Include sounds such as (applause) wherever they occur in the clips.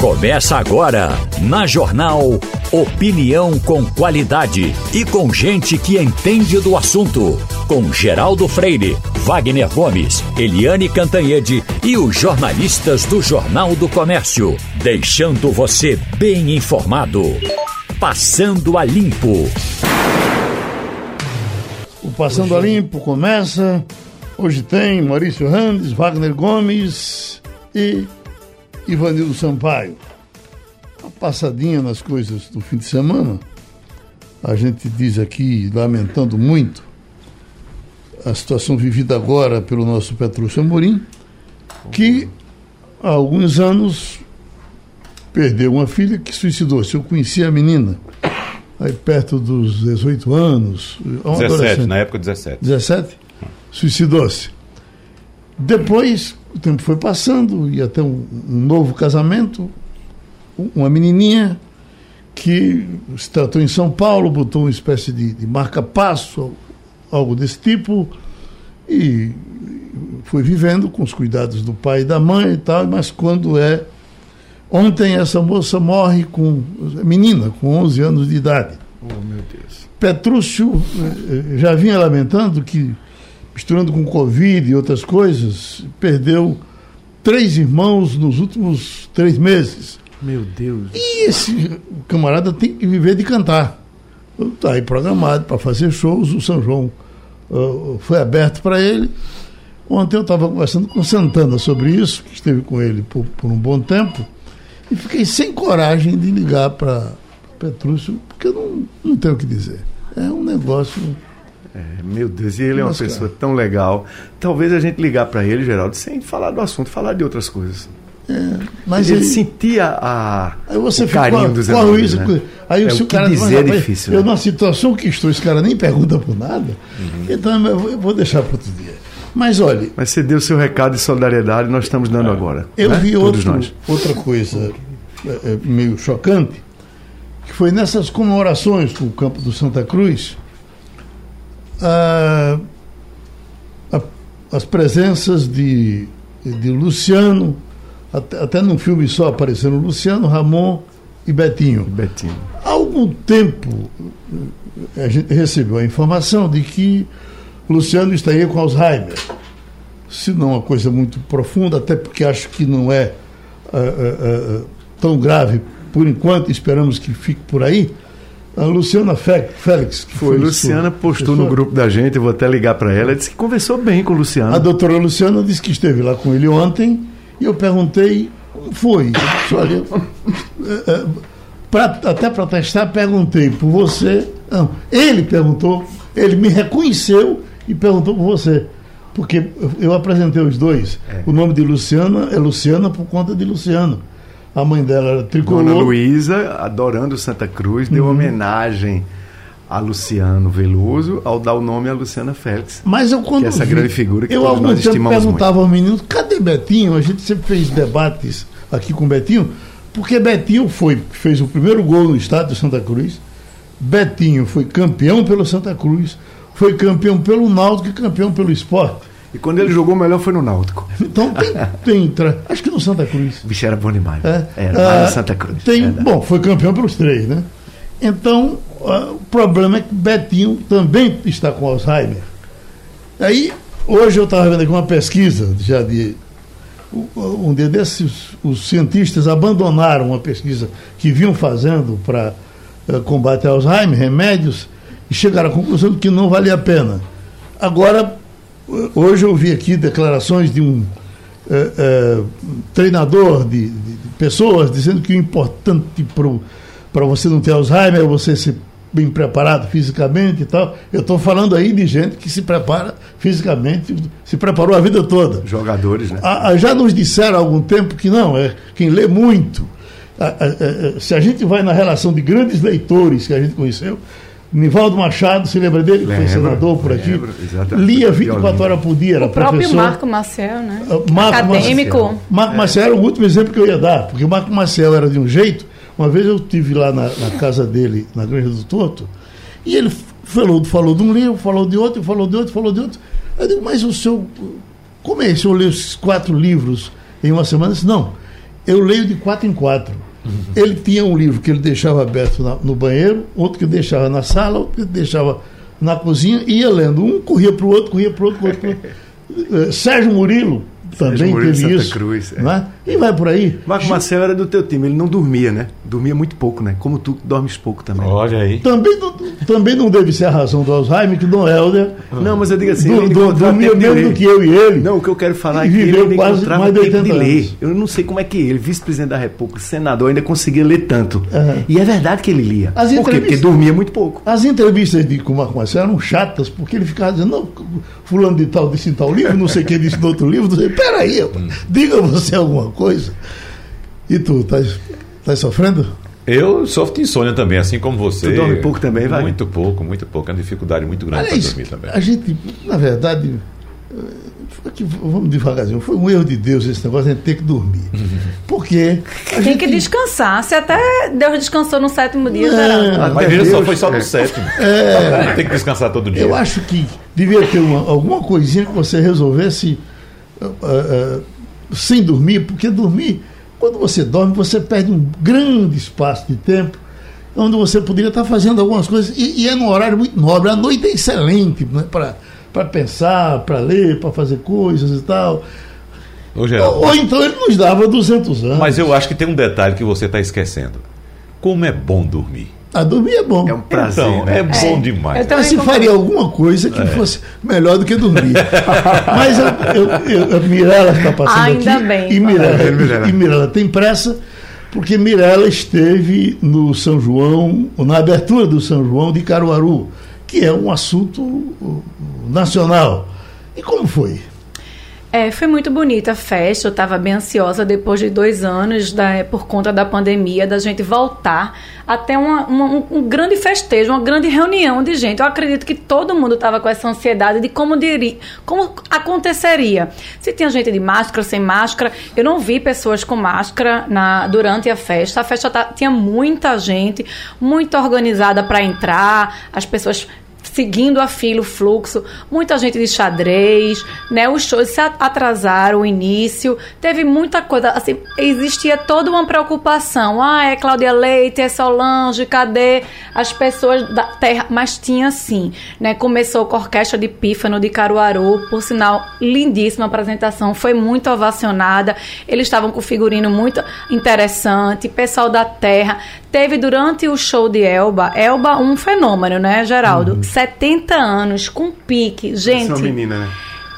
Começa agora, na Jornal Opinião com qualidade e com gente que entende do assunto. Com Geraldo Freire, Wagner Gomes, Eliane Cantanhede e os jornalistas do Jornal do Comércio. Deixando você bem informado. Passando a Limpo. O Passando a Limpo começa. Hoje tem Maurício Randes, Wagner Gomes e Ivanildo Sampaio. Uma passadinha nas coisas do fim de semana. A gente diz aqui, lamentando muito, a situação vivida agora pelo nosso Petrúcio Amorim, que há alguns anos perdeu uma filha que suicidou-se. Eu conheci a menina, aí perto dos 18 anos. 17, na época 17. 17? Suicidou-se. Depois, o tempo foi passando, e até um, um novo casamento, uma menininha que se tratou em São Paulo, botou uma espécie de, de marca-passo, algo desse tipo, e foi vivendo com os cuidados do pai e da mãe e tal, mas quando é. Ontem essa moça morre com. menina, com 11 anos de idade. Oh, meu Deus. Petrúcio eh, já vinha lamentando que, misturando com Covid e outras coisas, perdeu três irmãos nos últimos três meses. Meu Deus. E esse camarada tem que viver de cantar. Está aí programado para fazer shows. O São João uh, foi aberto para ele. Ontem eu estava conversando com Santana sobre isso, que esteve com ele por, por um bom tempo, e fiquei sem coragem de ligar para Petrúcio, porque eu não, não tenho o que dizer. É um negócio. É, meu Deus, e ele é uma Nossa, pessoa tão legal. Talvez a gente ligar para ele, Geraldo, sem falar do assunto, falar de outras coisas. É, mas ele, ele, sentia a, Aí você o carinho dos Luísa, né? Aí É, se o cara diz, dizer "Mas, é difícil, Eu, né?" na situação que estou, esse cara nem pergunta por nada. Uhum. Então eu vou- deixar para outro dia. Mas olha, Mas você deu seu recado de solidariedade, nós estamos dando agora. eu né? vi outro, nós. outra coisa é, é, meio chocante, que foi nessas comemorações com o campo do Santa Cruz, ah, a- as presenças de, de Luciano, até, até num filme só apareceram Luciano, Ramon e Betinho. Betinho. Há algum tempo a gente recebeu a informação de que Luciano estaria com Alzheimer. Se não uma coisa muito profunda, até porque acho que não é ah, ah, ah, tão grave por enquanto, esperamos que fique por aí. A Luciana Félix, que Foi, sua Luciana postou no grupo da gente, eu vou até ligar para ela, disse que conversou bem com o Luciano. A doutora Luciana disse que esteve lá com ele ontem e eu perguntei como foi. Olha, eh, eh, pra- até para testar, perguntei por você. Não, ele perguntou, ele me reconheceu e perguntou por você. Porque eu- eu apresentei os dois. É. O nome de Luciana é Luciana por conta de Luciano. A mãe dela era Dona tricolor. Luísa, adorando Santa Cruz, deu Uhum. homenagem a Luciano Veloso ao dar o nome a Luciana Félix. Mas eu quando Que é essa vi, grande figura que eu todos nós estimamos perguntava aos meninos, cadê Betinho? A gente sempre fez debates aqui com Betinho, porque Betinho foi fez o primeiro gol no estádio de Santa Cruz. Betinho foi campeão pelo Santa Cruz, foi campeão pelo Náutico e campeão pelo Esporte. E quando ele jogou melhor foi no Náutico. Então tem, tem tra- acho que no Santa Cruz. Bicho era bom demais. É. Era lá Ah, Santa Cruz. Tem, bom, foi campeão pelos três, né? Então, ah, o problema é que Betinho também está com Alzheimer. Aí, hoje eu estava vendo aqui uma pesquisa, já de. Um dia desses, os cientistas abandonaram uma pesquisa que vinham fazendo para combate ao Alzheimer, remédios, e chegaram à conclusão de que não valia a pena. Agora, hoje eu vi aqui declarações de um eh, eh, treinador de, de- pessoas dizendo que o importante para você não ter Alzheimer é você ser bem preparado fisicamente e tal. Eu estou falando aí de gente que se prepara fisicamente, se preparou a vida toda. Jogadores, né? Ah, ah, já nos disseram há algum tempo que não, é quem lê muito. Ah, ah, ah, se a gente vai na relação de grandes leitores que a gente conheceu, Nivaldo Machado, se lembra dele? que foi senador por aqui. lembro. Lia 24 Violino. horas por dia, era O próprio professor. Marco Maciel, né? Ah, Marco Acadêmico. Marco Maciel era o último exemplo que eu ia dar, porque o Marco Maciel era de um jeito. Uma vez eu estive lá na, na casa dele, na Granja do Torto, e ele falou, falou de um livro, falou de outro, falou de outro, falou de outro. Eu digo, mas o senhor, como é? O senhor leu esses quatro livros em uma semana? Eu disse, não. eu leio de quatro em quatro. Ele tinha um livro que ele deixava aberto na, no banheiro, outro que deixava na sala, outro que deixava na cozinha, ia lendo. Um corria para o outro, corria para o outro, corria pro outro. (laughs) Eh, Sérgio Murilo, também teve Santa isso. Cruz, é. né? E vai por aí. Marco Marcelo era do teu time, ele não dormia, né? Dormia muito pouco, né? Como tu dormes pouco também. Olha aí. Também não, também não deve ser a razão do Alzheimer, que Dom Helder Não, mas eu digo assim, do, ele do, dormia menos do que eu e ele. Não, o que eu quero falar é que ele quase encontrava mais de tempo de 80 ler. anos. Eu não sei como é que ele, vice-presidente da República, senador, ainda conseguia ler tanto. Aham. E é verdade que ele lia. As Por quê? Porque dormia muito pouco. As entrevistas de com o Marco Marcelo eram chatas, porque ele ficava dizendo, não, fulano de tal disse em tal livro, não sei quem disse no outro livro, não sei, peraí, rapaz, diga você alguma coisa. E tu, tá, tá sofrendo? Eu sofro de insônia também, assim como você. Tu dorme pouco também, vai? Muito pouco, muito pouco. É uma dificuldade muito grande para dormir também. a gente, na verdade, que- vamos devagarzinho, foi um erro de Deus esse negócio de a gente ter que dormir. (laughs) Porque Tem gente, que descansar. Se até Deus descansou no sétimo dia, Não. Geraldo. Mas Deus, veja só, foi só é. no sétimo. (laughs) Tem que descansar todo dia. Eu acho que devia ter uma- alguma coisinha que você resolvesse ah, ah, sem dormir, porque dormir, quando você dorme, você perde um grande espaço de tempo onde você poderia estar fazendo algumas coisas, e, e é num horário muito nobre. A noite é excelente né, para pensar, para ler, para fazer coisas e tal. Ô, Ou, ou então ele nos dava 200 anos. mas eu acho que tem um detalhe que você está esquecendo. Como é bom dormir. A dormir é bom. É um prazer, então, né? é bom demais. Eu também Mas se concordo. faria alguma coisa É. que fosse melhor do que dormir. (laughs) Mas eu, eu, eu- a Mirella está passando Ainda aqui. bem. E Mirella, Mirella. e Mirella tem pressa, porque Mirella esteve no São João, na abertura do São João de Caruaru, que é um assunto uh, nacional. E como foi? É, foi muito bonita a festa. Eu estava bem ansiosa depois de dois anos, da, por conta da pandemia, da gente voltar até uma- uma- um, grande festejo, uma grande reunião de gente. Eu acredito que todo mundo estava com essa ansiedade de como, diri, como aconteceria. Se tinha gente de máscara, sem máscara. Eu não vi pessoas com máscara na, durante a festa. A festa tá- tinha muita gente, muito organizada para entrar, as pessoas seguindo a fila, o fluxo, muita gente de xadrez, né? Os shows se atrasaram o início, teve muita coisa, assim, existia toda uma preocupação. Ah, é Cláudia Leite, é Solange, cadê as pessoas da terra? Mas tinha sim, né? Começou com a Orquestra de Pífano de Caruaru, por sinal, lindíssima apresentação, foi muito ovacionada. Eles estavam com figurino muito interessante, pessoal da terra. Teve durante o show de Elba, Elba um fenômeno, né, Geraldo? 70 anos, com pique. Essa é Gente, uma menina, né?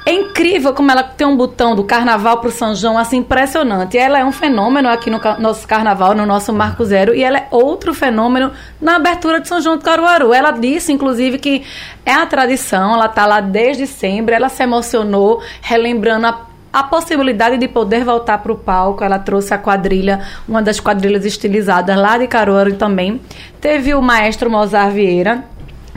é incrível como ela tem um botão do carnaval pro São João, assim, impressionante. Ela é um fenômeno aqui no ca- nosso carnaval, no nosso Marco Zero, e ela é outro fenômeno na abertura de São João do Caruaru. Ela disse, inclusive, que é a tradição, ela tá lá desde sempre, ela se emocionou, relembrando a a possibilidade de poder voltar para o palco, ela trouxe a quadrilha, uma das quadrilhas estilizadas lá de Caruaru também. Teve o maestro Mozart Vieira,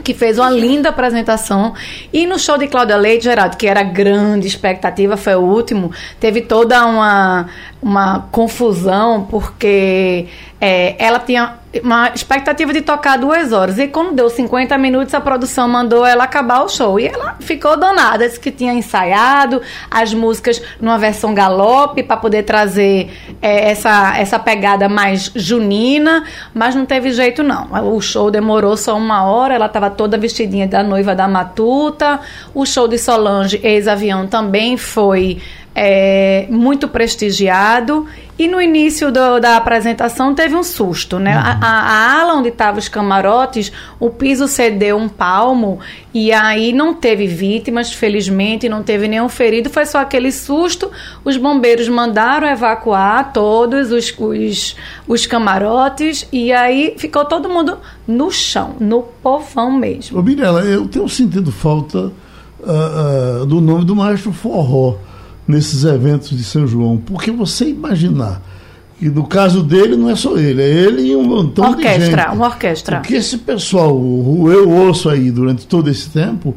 que fez uma linda apresentação. E no show de Cláudia Leite, Geraldo, que era grande expectativa, foi o último, teve toda uma, uma confusão, porque é, ela tinha uma expectativa de tocar duas horas. E quando deu 50 minutos, a produção mandou ela acabar o show. E ela ficou danada, disse que tinha ensaiado as músicas numa versão galope para poder trazer é, essa, essa pegada mais junina, mas não teve jeito não. O show demorou só uma hora, ela estava toda vestidinha da noiva da Matuta. O show de Solange, ex-avião, também foi é, muito prestigiado. E no início do- da apresentação teve um susto, né? A, a- a ala onde estavam os camarotes, o piso cedeu um palmo e aí não teve vítimas, felizmente, não teve nenhum ferido, foi só aquele susto. Os bombeiros mandaram evacuar todos os, os, os camarotes e aí ficou todo mundo no chão, no povão mesmo. Ô Mirella, eu tenho sentido falta ah, ah, do nome do maestro Forró nesses eventos de São João, porque você imaginar que no caso dele não é só ele, é ele e um montão de orquestra, gente. uma orquestra. O que esse pessoal, eu ouço aí durante todo esse tempo,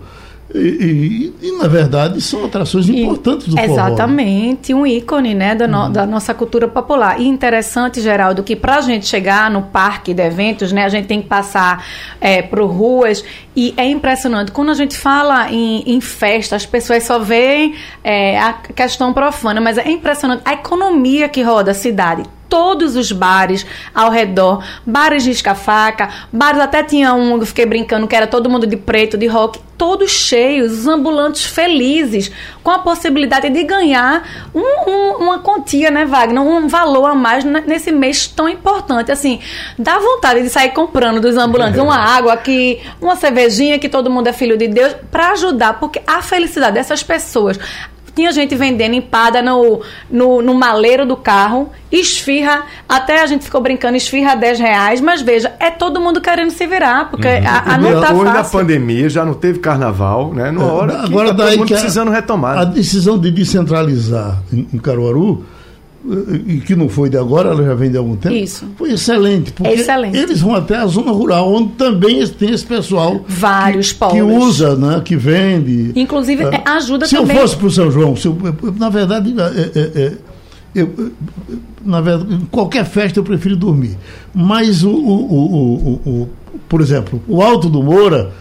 E, e, e, na verdade são atrações importantes do forró. Exatamente, um ícone né, da, no, uhum. da, nossa cultura popular. E interessante, Geraldo, que para a gente chegar no parque de eventos, né, a gente tem que passar é, por ruas e é impressionante. Quando a gente fala em, em festa, as pessoas só veem é, a questão profana, mas é impressionante a economia que roda a cidade todos os bares ao redor, bares de escafaca, bares até tinha um, eu fiquei brincando que era todo mundo de preto, de rock, todos cheios, os ambulantes felizes, com a possibilidade de ganhar um, um, uma quantia, né, Wagner? Um valor a mais nesse mês tão importante. Assim, dá vontade de sair comprando dos ambulantes uma água aqui, uma cervejinha que todo mundo é filho de Deus, para ajudar, porque a felicidade dessas pessoas, tinha gente vendendo empada no, no, no maleiro do carro, esfirra, até a gente ficou brincando, esfirra 10 reais, mas veja, é todo mundo querendo se virar, porque uhum. a, a não tá Hoje fácil. na pandemia já não teve carnaval, né? Numa é, hora agora que tá todo mundo que precisando retomar. A decisão de descentralizar em, em Caruaru e que não foi de agora, ela já vem de algum tempo. Isso. Foi excelente, porque excelente. eles vão até a zona rural, onde também tem esse pessoal vários que, que usa, né, que vende. Inclusive é, ajuda se também. Se eu fosse para o São João, eu, na verdade, é, é, é, eu, na verdade, em qualquer festa eu prefiro dormir. Mas o, o, o, o por exemplo, o Alto do Moura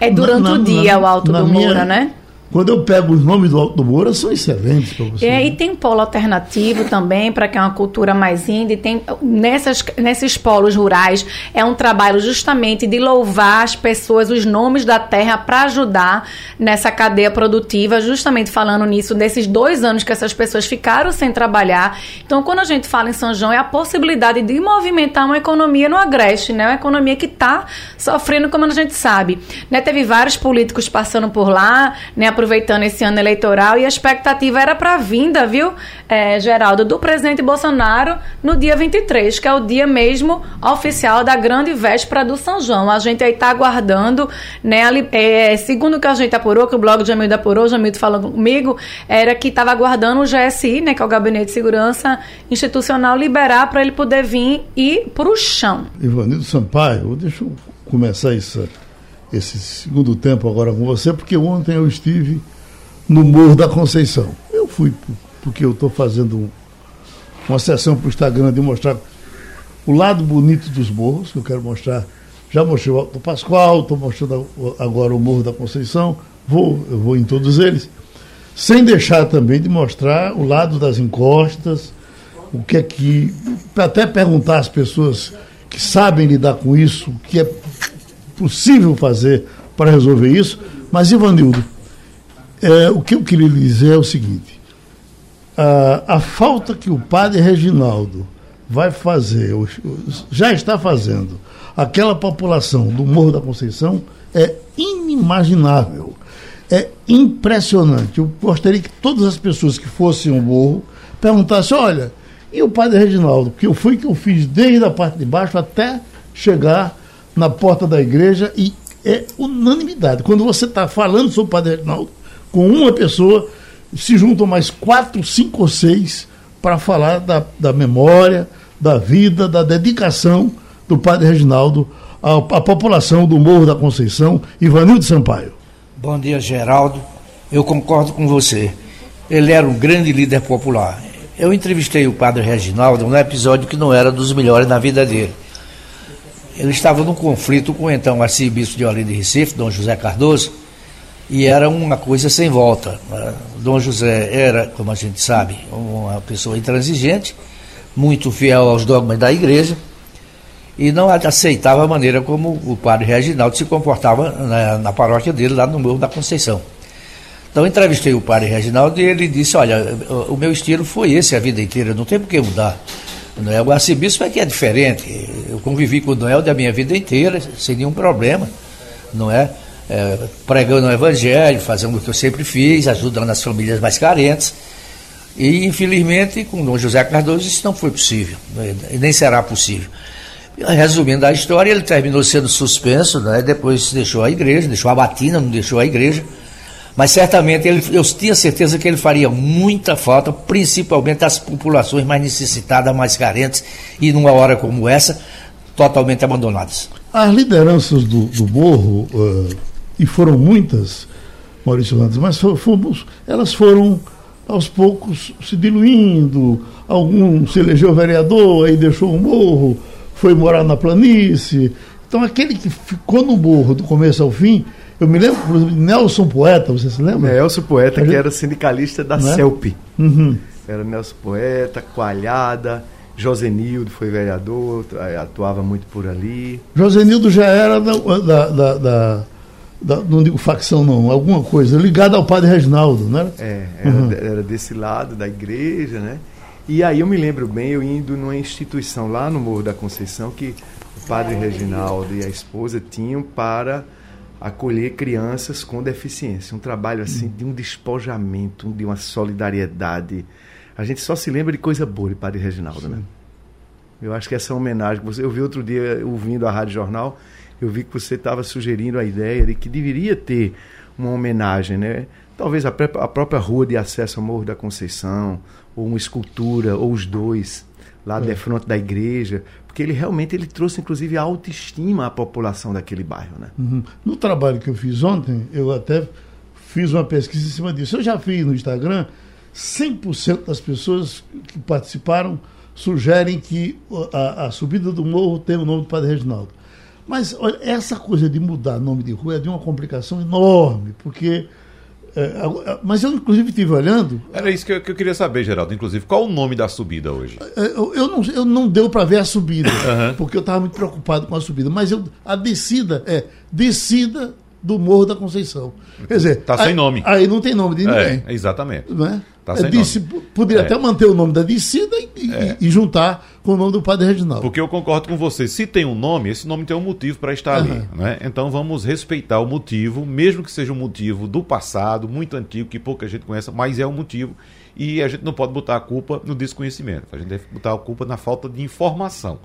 é durante na, o dia na, o Alto do minha, Moura, né? Quando eu pego os nomes do Alto do Moura, são excelentes para você. É, e tem polo alternativo também, para que é uma cultura mais indie. Tem, nessas, nesses polos rurais, é um trabalho justamente de louvar as pessoas, os nomes da terra, para ajudar nessa cadeia produtiva, justamente falando nisso, desses dois anos que essas pessoas ficaram sem trabalhar. Então, quando a gente fala em São João, é a possibilidade de movimentar uma economia no Agreste, né? Uma economia que está sofrendo, como a gente sabe. Né? Teve vários políticos passando por lá, né? Aproveitando esse ano eleitoral e a expectativa era para a vinda, viu, é, Geraldo, do presidente Bolsonaro no dia 23, que é o dia mesmo oficial da grande véspera do São João. A gente aí está aguardando, né, ali, é, segundo o que a gente apurou, que o blog de Jamildo apurou, Jamildo falou comigo, era que estava aguardando o GSI, né, que é o Gabinete de Segurança Institucional, liberar para ele poder vir e para o chão. Ivanildo Sampaio, deixa eu começar isso esse segundo tempo agora com você, porque ontem eu estive no Morro da Conceição. Eu fui porque eu estou fazendo uma sessão para o Instagram de mostrar o lado bonito dos morros, que eu quero mostrar. Já mostrei o Alto Pascoal, estou mostrando agora o Morro da Conceição, vou, eu vou em todos eles, sem deixar também de mostrar o lado das encostas, o que é que. Até perguntar às pessoas que sabem lidar com isso, o que é possível fazer para resolver isso. Mas, Ivanildo, é, o que eu queria lhe dizer é o seguinte: a, a falta que o padre Reginaldo vai fazer, já está fazendo, aquela população do Morro da Conceição é inimaginável. É impressionante. Eu gostaria que todas as pessoas que fossem ao morro perguntassem: olha, e o padre Reginaldo? Que eu fui que eu fiz desde a parte de baixo até chegar na porta da igreja e é unanimidade. Quando você está falando sobre o Padre Reginaldo, com uma pessoa, se juntam mais quatro, cinco ou seis para falar da, da memória, da vida, da dedicação do Padre Reginaldo à, à população do Morro da Conceição, Ivanildo Sampaio. Bom dia, Geraldo. Eu concordo com você. Ele era um grande líder popular. Eu entrevistei o Padre Reginaldo num episódio que não era dos melhores na vida dele ele estava num conflito com então arcebispo de Olinda e Recife, Dom José Cardoso, e era uma coisa sem volta. Né? Dom José era, como a gente sabe, uma pessoa intransigente, muito fiel aos dogmas da igreja, e não aceitava a maneira como o padre Reginaldo se comportava na, na paróquia dele, lá no Morro da Conceição. Então entrevistei o padre Reginaldo e ele disse, olha, o meu estilo foi esse a vida inteira, não tem por que mudar. O arcebispo é que é diferente. Eu convivi com o Noel da minha vida inteira, sem nenhum problema, não é? é pregando o evangelho, fazendo o que eu sempre fiz, ajudando as famílias mais carentes. E, infelizmente, com Dom José Cardoso, isso não foi possível, né? nem será possível. Resumindo a história, ele terminou sendo suspenso, né? depois deixou a igreja, deixou a batina, não deixou a igreja mas certamente ele, eu tinha certeza que ele faria muita falta, principalmente às populações mais necessitadas, mais carentes, e numa hora como essa, totalmente abandonadas. As lideranças do, do Morro, uh, e foram muitas, Maurício Randes, mas fomos, elas foram aos poucos se diluindo, algum se elegeu vereador, aí deixou o morro, foi morar na planície. Então aquele que ficou no morro do começo ao fim, eu me lembro, por exemplo, Nelson Poeta, você se lembra? Nelson Poeta, A que gente- era sindicalista da Né? CELP. Uhum. Era Nelson Poeta, Coalhada, Josenildo foi vereador, atuava muito por ali. Josenildo já era da, da, da- da- da- não digo facção não, alguma coisa, ligada ao padre Reginaldo, não era? É, era, Uhum. era desse lado da igreja, né? E aí eu me lembro bem, eu indo numa instituição lá no Morro da Conceição que o padre Reginaldo e a esposa tinham para acolher crianças com deficiência. Um trabalho assim de um despojamento, de uma solidariedade. A gente só se lembra de coisa boa de padre Reginaldo, né? Eu acho que essa homenagem que você. Eu vi outro dia ouvindo a Rádio Jornal, eu vi que você estava sugerindo a ideia de que deveria ter uma homenagem, né? Talvez a, a própria rua de acesso ao Morro da Conceição, ou uma escultura, ou os dois, lá de frente da igreja, porque ele realmente ele trouxe inclusive a autoestima à população daquele bairro, né? Uhum. No trabalho que eu fiz ontem, eu até fiz uma pesquisa em cima disso. Eu já fiz no Instagram, 100% das pessoas que participaram sugerem que a, a subida do morro tem o nome do Padre Reginaldo. Mas olha, essa coisa de mudar nome de rua é de uma complicação enorme, porque. É, a- mas eu, inclusive, estive olhando, Era isso que eu, que eu queria saber, Geraldo. Inclusive, qual o nome da subida hoje? É, Eu, eu não, eu não deu para ver a subida, (laughs) porque eu estava muito preocupado com a subida. Mas eu, a descida é descida do Morro da Conceição. Quer dizer, Tá sem aí- nome. Aí não tem nome de ninguém. É, exatamente. Né? Tá É, sem disse- Poderia É. até manter o nome da descida e, e- e juntar com o nome do Padre Reginaldo. Porque eu concordo com você. Se tem um nome, esse nome tem um motivo para estar ali. Aham. Né? Então vamos respeitar o motivo, mesmo que seja um motivo do passado, muito antigo, que pouca gente conhece, mas é um motivo. E a gente não pode botar a culpa no desconhecimento. A gente deve botar a culpa na falta de informação.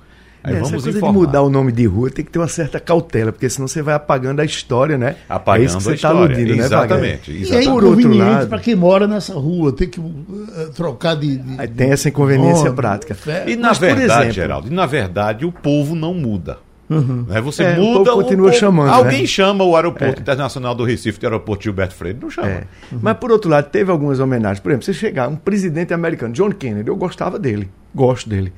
Aí Essa vamos coisa informar. de mudar o nome de rua tem que ter uma certa cautela, porque senão você vai apagando a história, né? Apagando é isso que você está história. aludindo, né, Exatamente. E é exatamente. Inconveniente para quem mora nessa rua, ter que eh, trocar de. de- Aí tem essa inconveniência nome, prática. fé. E na Mas, verdade, exemplo- Geraldo, e na verdade o povo não muda. Né? Você É, o muda, povo continua chamando, Alguém né? chama o aeroporto internacional do Recife de aeroporto Gilberto Freire, não chama. É. Mas por outro lado, teve algumas homenagens. Por exemplo, você chegar, um presidente americano, John Kennedy, eu gostava dele, gosto dele.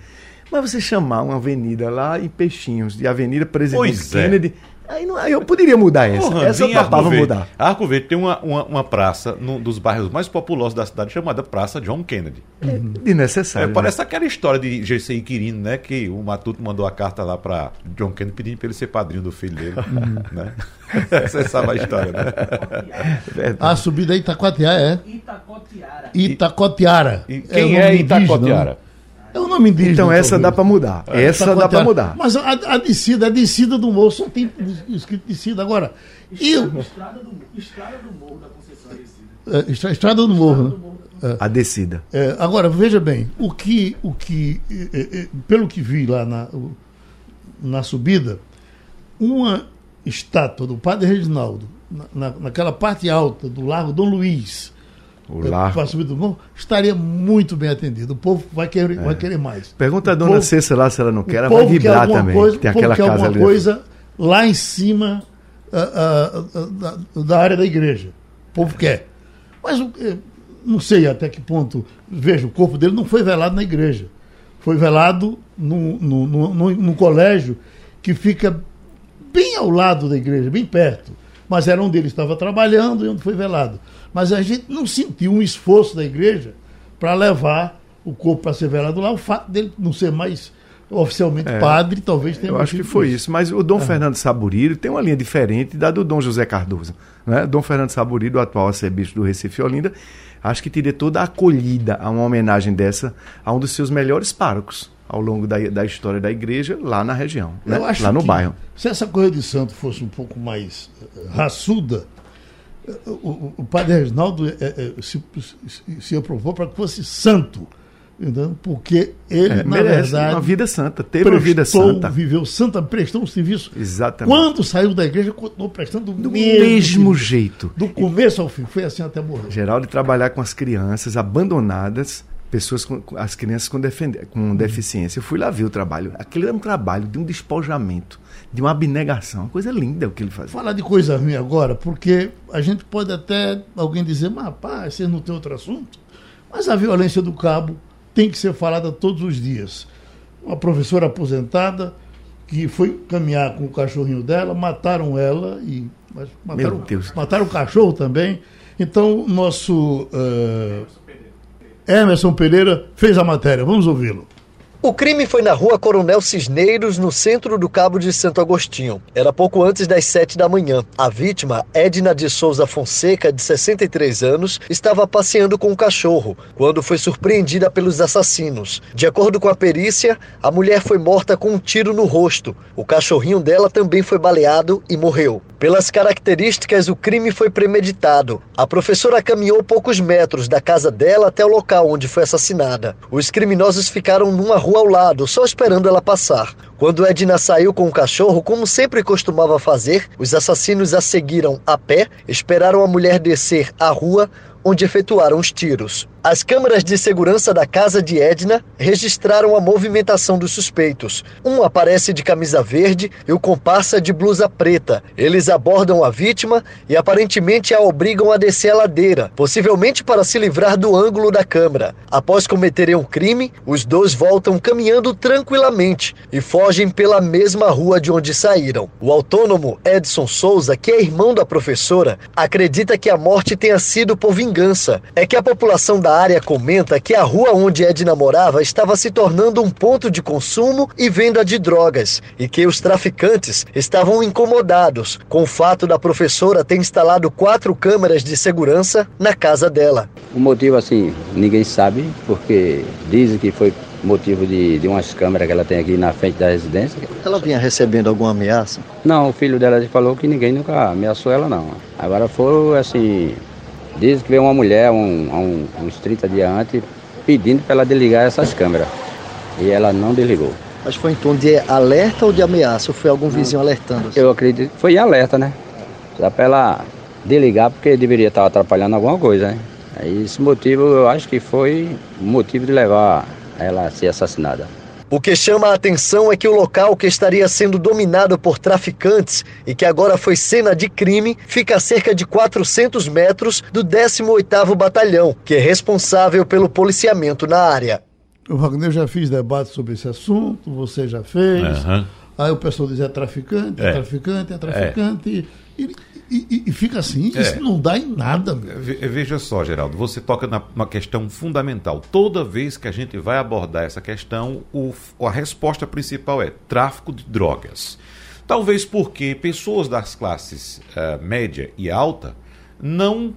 Mas você chamar uma avenida lá em Peixinhos, de Avenida Presidente Pois é. Kennedy, aí, não, aí eu poderia mudar essa. Porra, essa eu topava Verde. mudar. Arco Verde tem uma, uma, uma praça num dos bairros mais populosos da cidade chamada Praça John Kennedy. É É, desnecessário. né? parece aquela história de GCI Quirino, né? Que o Matuto mandou a carta lá para John Kennedy pedindo para ele ser padrinho do filho dele. né? (laughs) Você sabe a história, né? Verdade. A subida é Itacoatiara, é? Itacotiara. Itacotiara. E o quem é, indígena, Itacotiara? né? É o nome indígena. Então essa dá para mudar. Essa dá para mudar. Mas a, a descida, a descida do morro só tem escrito descida. Agora, eu, Estrada do, Estrada do Morro da Conceição é, estra- estrada do morro, né? A descida. É, agora, veja bem, o que, o que é, é, é, pelo que vi lá na, na subida, uma estátua do Padre Reginaldo, na, na- naquela parte alta do Largo Dom Luiz, O é, lar. para do morro, estaria muito bem atendido. O povo vai querer, vai querer mais. Pergunta a dona povo- Cessa lá se ela não quer, ela vai vibrar também. Coisa, Tem aquela quer casa alguma ali. coisa lá em cima ah, ah, ah, da, da área da igreja. O povo quer. Mas eh, não sei até que ponto. Veja, o corpo dele não foi velado na igreja. Foi velado num no, no, no, num colégio que fica bem ao lado da igreja, bem perto. Mas era onde ele estava trabalhando e onde foi velado. Mas a gente não sentiu um esforço da igreja para levar o corpo para ser velado lá. O fato dele não ser mais oficialmente É. padre, talvez tenha Eu acho que foi por isso. Mas o Dom Fernando Saburiro tem uma linha diferente da do Dom José Cardoso. Né? Dom Fernando Saburiro, o atual arcebispo do Recife e Olinda, acho que teria toda a acolhida a uma homenagem dessa a um dos seus melhores párocos ao longo da, da história da igreja lá na região, né? Lá no bairro. Se essa coisa de santo fosse um pouco mais eh, raçuda, eh, o, o- padre Reginaldo eh, eh, se, se, se aprovou para que fosse santo. Entendeu? Porque ele, É, na merece verdade, uma vida santa, teve uma vida prestou, santa. viveu santa, prestou um serviço. Exatamente. Quando saiu da igreja, continuou prestando Do mesmo, mesmo serviço. jeito. Do começo ao fim, foi assim até morrer. Geral de trabalhar com as crianças abandonadas pessoas com, as crianças com, com deficiência. Eu fui lá ver o trabalho. Aquele era um trabalho de um despojamento, de uma abnegação, uma coisa linda o que ele fazia. Falar de coisa ruim agora, porque a gente pode até alguém dizer, mas rapaz, vocês não tem outro assunto. Mas a violência do cabo tem que ser falada todos os dias. Uma professora aposentada que foi caminhar com o cachorrinho dela, mataram ela e mataram, mataram o cachorro também. Então, nosso uh, Emerson Pereira fez a matéria. Vamos ouvi-lo. O crime foi na rua Coronel Cisneiros, no centro do Cabo de Santo Agostinho. Era pouco antes das sete da manhã. A vítima, Edna de Souza Fonseca, de 63 anos, estava passeando com o um cachorro quando foi surpreendida pelos assassinos. De acordo com a perícia, a mulher foi morta com um tiro no rosto. O cachorrinho dela também foi baleado e morreu. Pelas características, o crime foi premeditado. A professora caminhou poucos metros da casa dela até o local onde foi assassinada. Os criminosos ficaram numa rua ao lado, só esperando ela passar. Quando Edna saiu com o cachorro, como sempre costumava fazer, os assassinos a seguiram a pé, esperaram a mulher descer a rua, onde efetuaram os tiros. As câmeras de segurança da casa de Edna registraram a movimentação dos suspeitos. Um aparece de camisa verde e o comparsa de blusa preta. Eles abordam a vítima e aparentemente a obrigam a descer a ladeira, possivelmente para se livrar do ângulo da câmera. Após cometerem um crime, os dois voltam caminhando tranquilamente e fogem pela mesma rua de onde saíram. O autônomo Edson Souza, que é irmão da professora, acredita que a morte tenha sido por vingança. É que a população da área comenta que a rua onde Edna morava estava se tornando um ponto de consumo e venda de drogas e que os traficantes estavam incomodados com o fato da professora ter instalado quatro câmeras de segurança na casa dela. O motivo, assim, ninguém sabe, porque dizem que foi motivo de, de umas câmeras que ela tem aqui na frente da residência. Ela vinha recebendo alguma ameaça? Não, o filho dela falou que ninguém nunca ameaçou ela, não. Agora foi assim, Diz que veio uma mulher um, um, uns 30 dias antes pedindo para ela desligar essas câmeras. E ela não desligou. Mas foi em tom de alerta ou de ameaça? Ou foi algum vizinho alertando? Eu acredito que foi alerta, né? Dá para ela desligar porque deveria estar atrapalhando alguma coisa, né? Esse motivo eu acho que foi o motivo de levar ela a ser assassinada. O que chama a atenção é que o local que estaria sendo dominado por traficantes e que agora foi cena de crime fica a cerca de 400 metros do 18º Batalhão, que é responsável pelo policiamento na área. O Wagner já fiz debate sobre esse assunto, você já fez. Uhum. Aí o pessoal diz é traficante, é, é traficante, é traficante. É. E, e, e, fica assim, é. isso não dá em nada. Veja só, Geraldo, você toca numa questão fundamental. Toda vez que a gente vai abordar essa questão, o, a resposta principal é tráfico de drogas. Talvez porque pessoas das classes uh, média e alta não,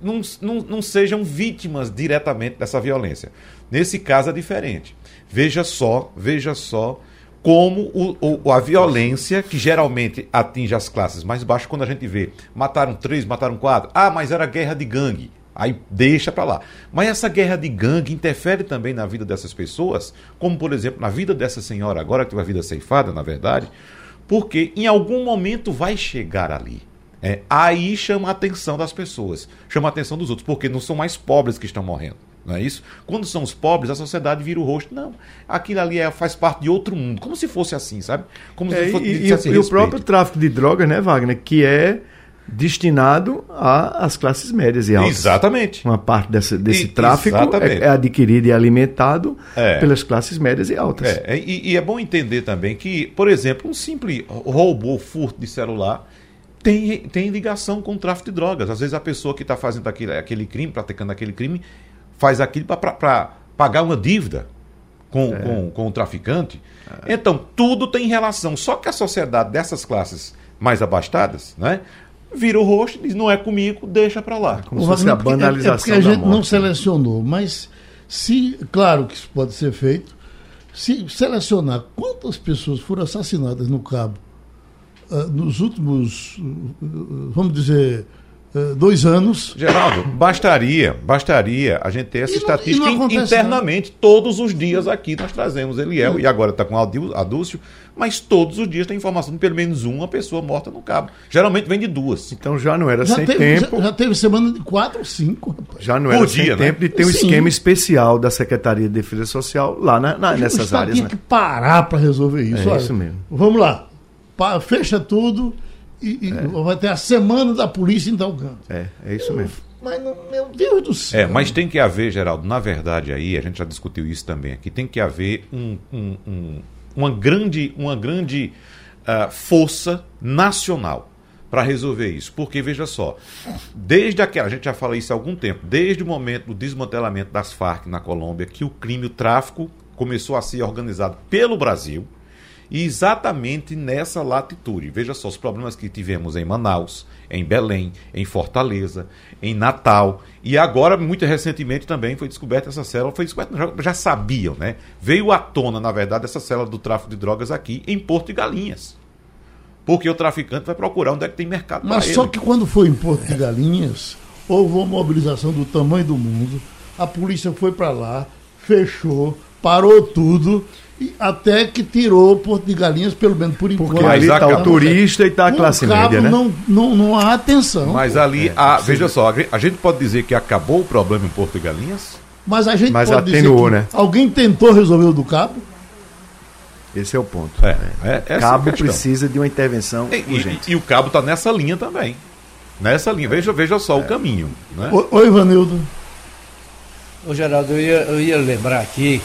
não, não, não sejam vítimas diretamente dessa violência. Nesse caso é diferente. Veja só, veja só como o, o, a violência que geralmente atinge as classes mais baixas, quando a gente vê mataram três, mataram quatro, ah, mas era guerra de gangue. Aí deixa para lá. Mas essa guerra de gangue interfere também na vida dessas pessoas, como por exemplo na vida dessa senhora agora que teve a vida ceifada, na verdade, porque em algum momento vai chegar ali. É, aí chama a atenção das pessoas, chama a atenção dos outros, porque não são mais pobres que estão morrendo. Não é isso? Quando são os pobres, a sociedade vira o rosto. Não, aquilo ali é, faz parte de outro mundo. Como se fosse assim, sabe? Como é, se fosse, e, e, e o próprio tráfico de drogas, né, Wagner? Que é destinado às classes médias e altas. Exatamente. Uma parte desse, desse e, tráfico é, é, adquirido e alimentado é. pelas classes médias e altas. É, e, e, é bom entender também que, por exemplo, um simples roubo ou furto de celular tem, tem ligação com o tráfico de drogas. Às vezes a pessoa que está fazendo aquele, aquele crime, praticando aquele crime, faz aquilo para pagar uma dívida com, é. com, com o traficante. É. Então, tudo tem relação. Só que a sociedade dessas classes mais abastadas, né? Vira o rosto, diz, não é comigo, deixa para lá. Como se fosse a banalização. É, é porque a gente não selecionou, mas se, claro que isso pode ser feito, se selecionar quantas pessoas foram assassinadas no cabo uh, nos últimos, uh, vamos dizer, dois anos. Geraldo, bastaria, bastaria a gente ter essa E não- estatística e não acontece internamente, todos os dias aqui nós trazemos Eliel, e agora está com Adúcio, mas todos os dias tem informação de pelo menos uma pessoa morta no cabo. Geralmente vem de duas. Então já não era Já sem teve, já, tempo. já teve semana de quatro ou cinco, rapaz. Já não Por era dia, sem né? tempo de ter um Sim. esquema especial da Secretaria de Defesa Social lá na- na- nessas áreas. tinha Né? que parar para resolver isso. É Olha, isso mesmo. Vamos lá. Pa- fecha tudo e, e É. vai ter a semana da polícia em tal canto. É, é isso mesmo. Mas, meu Deus do céu. É, mas tem que haver, Geraldo, na verdade aí, a gente já discutiu isso também aqui, tem que haver um- um- um- uma grande, uma grande ah, força nacional para resolver isso. Porque, veja só, desde aquela, a gente já fala isso há algum tempo, desde o momento do desmantelamento das Farc na Colômbia, que o crime, o tráfico começou a ser organizado pelo Brasil, e exatamente nessa latitude. Veja só os problemas que tivemos em Manaus, em Belém, em Fortaleza, em Natal. E agora, muito recentemente, também foi descoberta essa célula. Foi descoberta, já, já sabiam, né? Veio à tona, na verdade, essa célula do tráfico de drogas aqui em Porto de Galinhas. Porque o traficante vai procurar onde é que tem mercado Mas só ele. que quando foi em Porto de Galinhas, houve uma mobilização do tamanho do mundo. A polícia foi para lá, fechou, parou tudo, e até que tirou Porto de Galinhas, pelo menos por enquanto. Porque Mas ali está o turista e está a classe cabo média, né? Não, não, não há atenção. Mas ali, ah, veja só, a gente pode dizer que acabou o problema em Porto de Galinhas? Mas a gente Mas pode atenuou, dizer que né? alguém tentou resolver o do cabo? Esse é o ponto. É, é essa Cabo a questão. precisa de uma intervenção E, e- urgente. e o cabo está nessa linha também. Nessa linha. Veja, veja só o caminho. Né? Oi, Ivanildo. Ô Geraldo, eu ia, eu ia lembrar aqui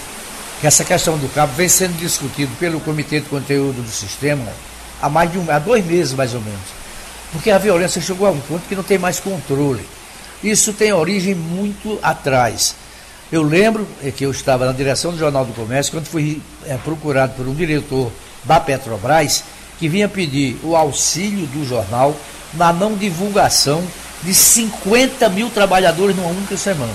essa questão do cabo vem sendo discutido pelo Comitê de Conteúdo do Sistema há mais de um, há dois meses mais ou menos. Porque a violência chegou a um ponto que não tem mais controle. Isso tem origem muito atrás. Eu lembro é, que eu estava na direção do Jornal do Comércio quando fui é, procurado por um diretor da Petrobras que vinha pedir o auxílio do jornal na não divulgação de 50 mil trabalhadores numa única semana.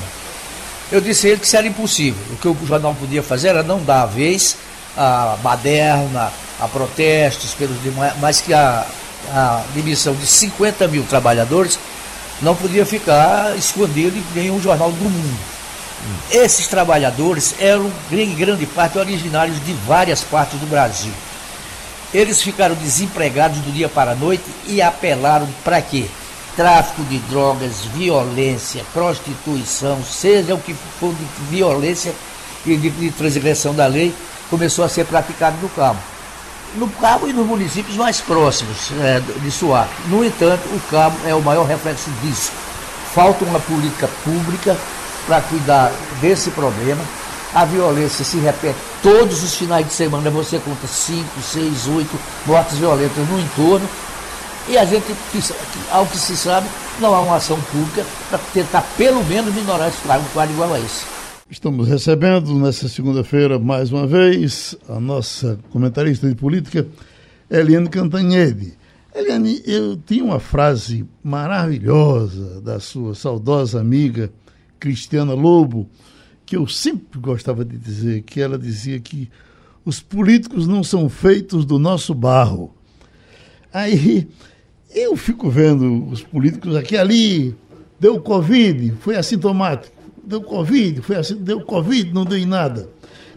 Eu disse a ele que isso era impossível. O que o jornal podia fazer era não dar a vez a baderna, a protestos, pelos demais, mas que a, a demissão de 50 mil trabalhadores não podia ficar escondido em nenhum jornal do mundo. Esses trabalhadores eram, em grande parte, originários de várias partes do Brasil. Eles ficaram desempregados do dia para a noite e apelaram para quê? Tráfico de drogas, violência, prostituição, seja o que for de violência e de, de transgressão da lei, começou a ser praticado no Cabo. No Cabo e nos municípios mais próximos é, de Suape. No entanto, o Cabo é o maior reflexo disso. Falta uma política pública para cuidar desse problema. A violência se repete todos os finais de semana. Você conta 5, 6, 8 mortes violentas no entorno. E a gente, ao que se sabe, não há uma ação pública para tentar pelo menos minorar esse quadro, quadro igual a esse. Estamos recebendo nessa segunda-feira, mais uma vez, a nossa comentarista de política, Eliane Cantanhede. Eliane, eu tinha uma frase maravilhosa da sua saudosa amiga Cristiana Lobo, que eu sempre gostava de dizer, que ela dizia que os políticos não são feitos do nosso barro. Aí eu fico vendo os políticos aqui ali, deu Covid, foi assintomático, deu Covid, foi assim, deu Covid, não deu em nada.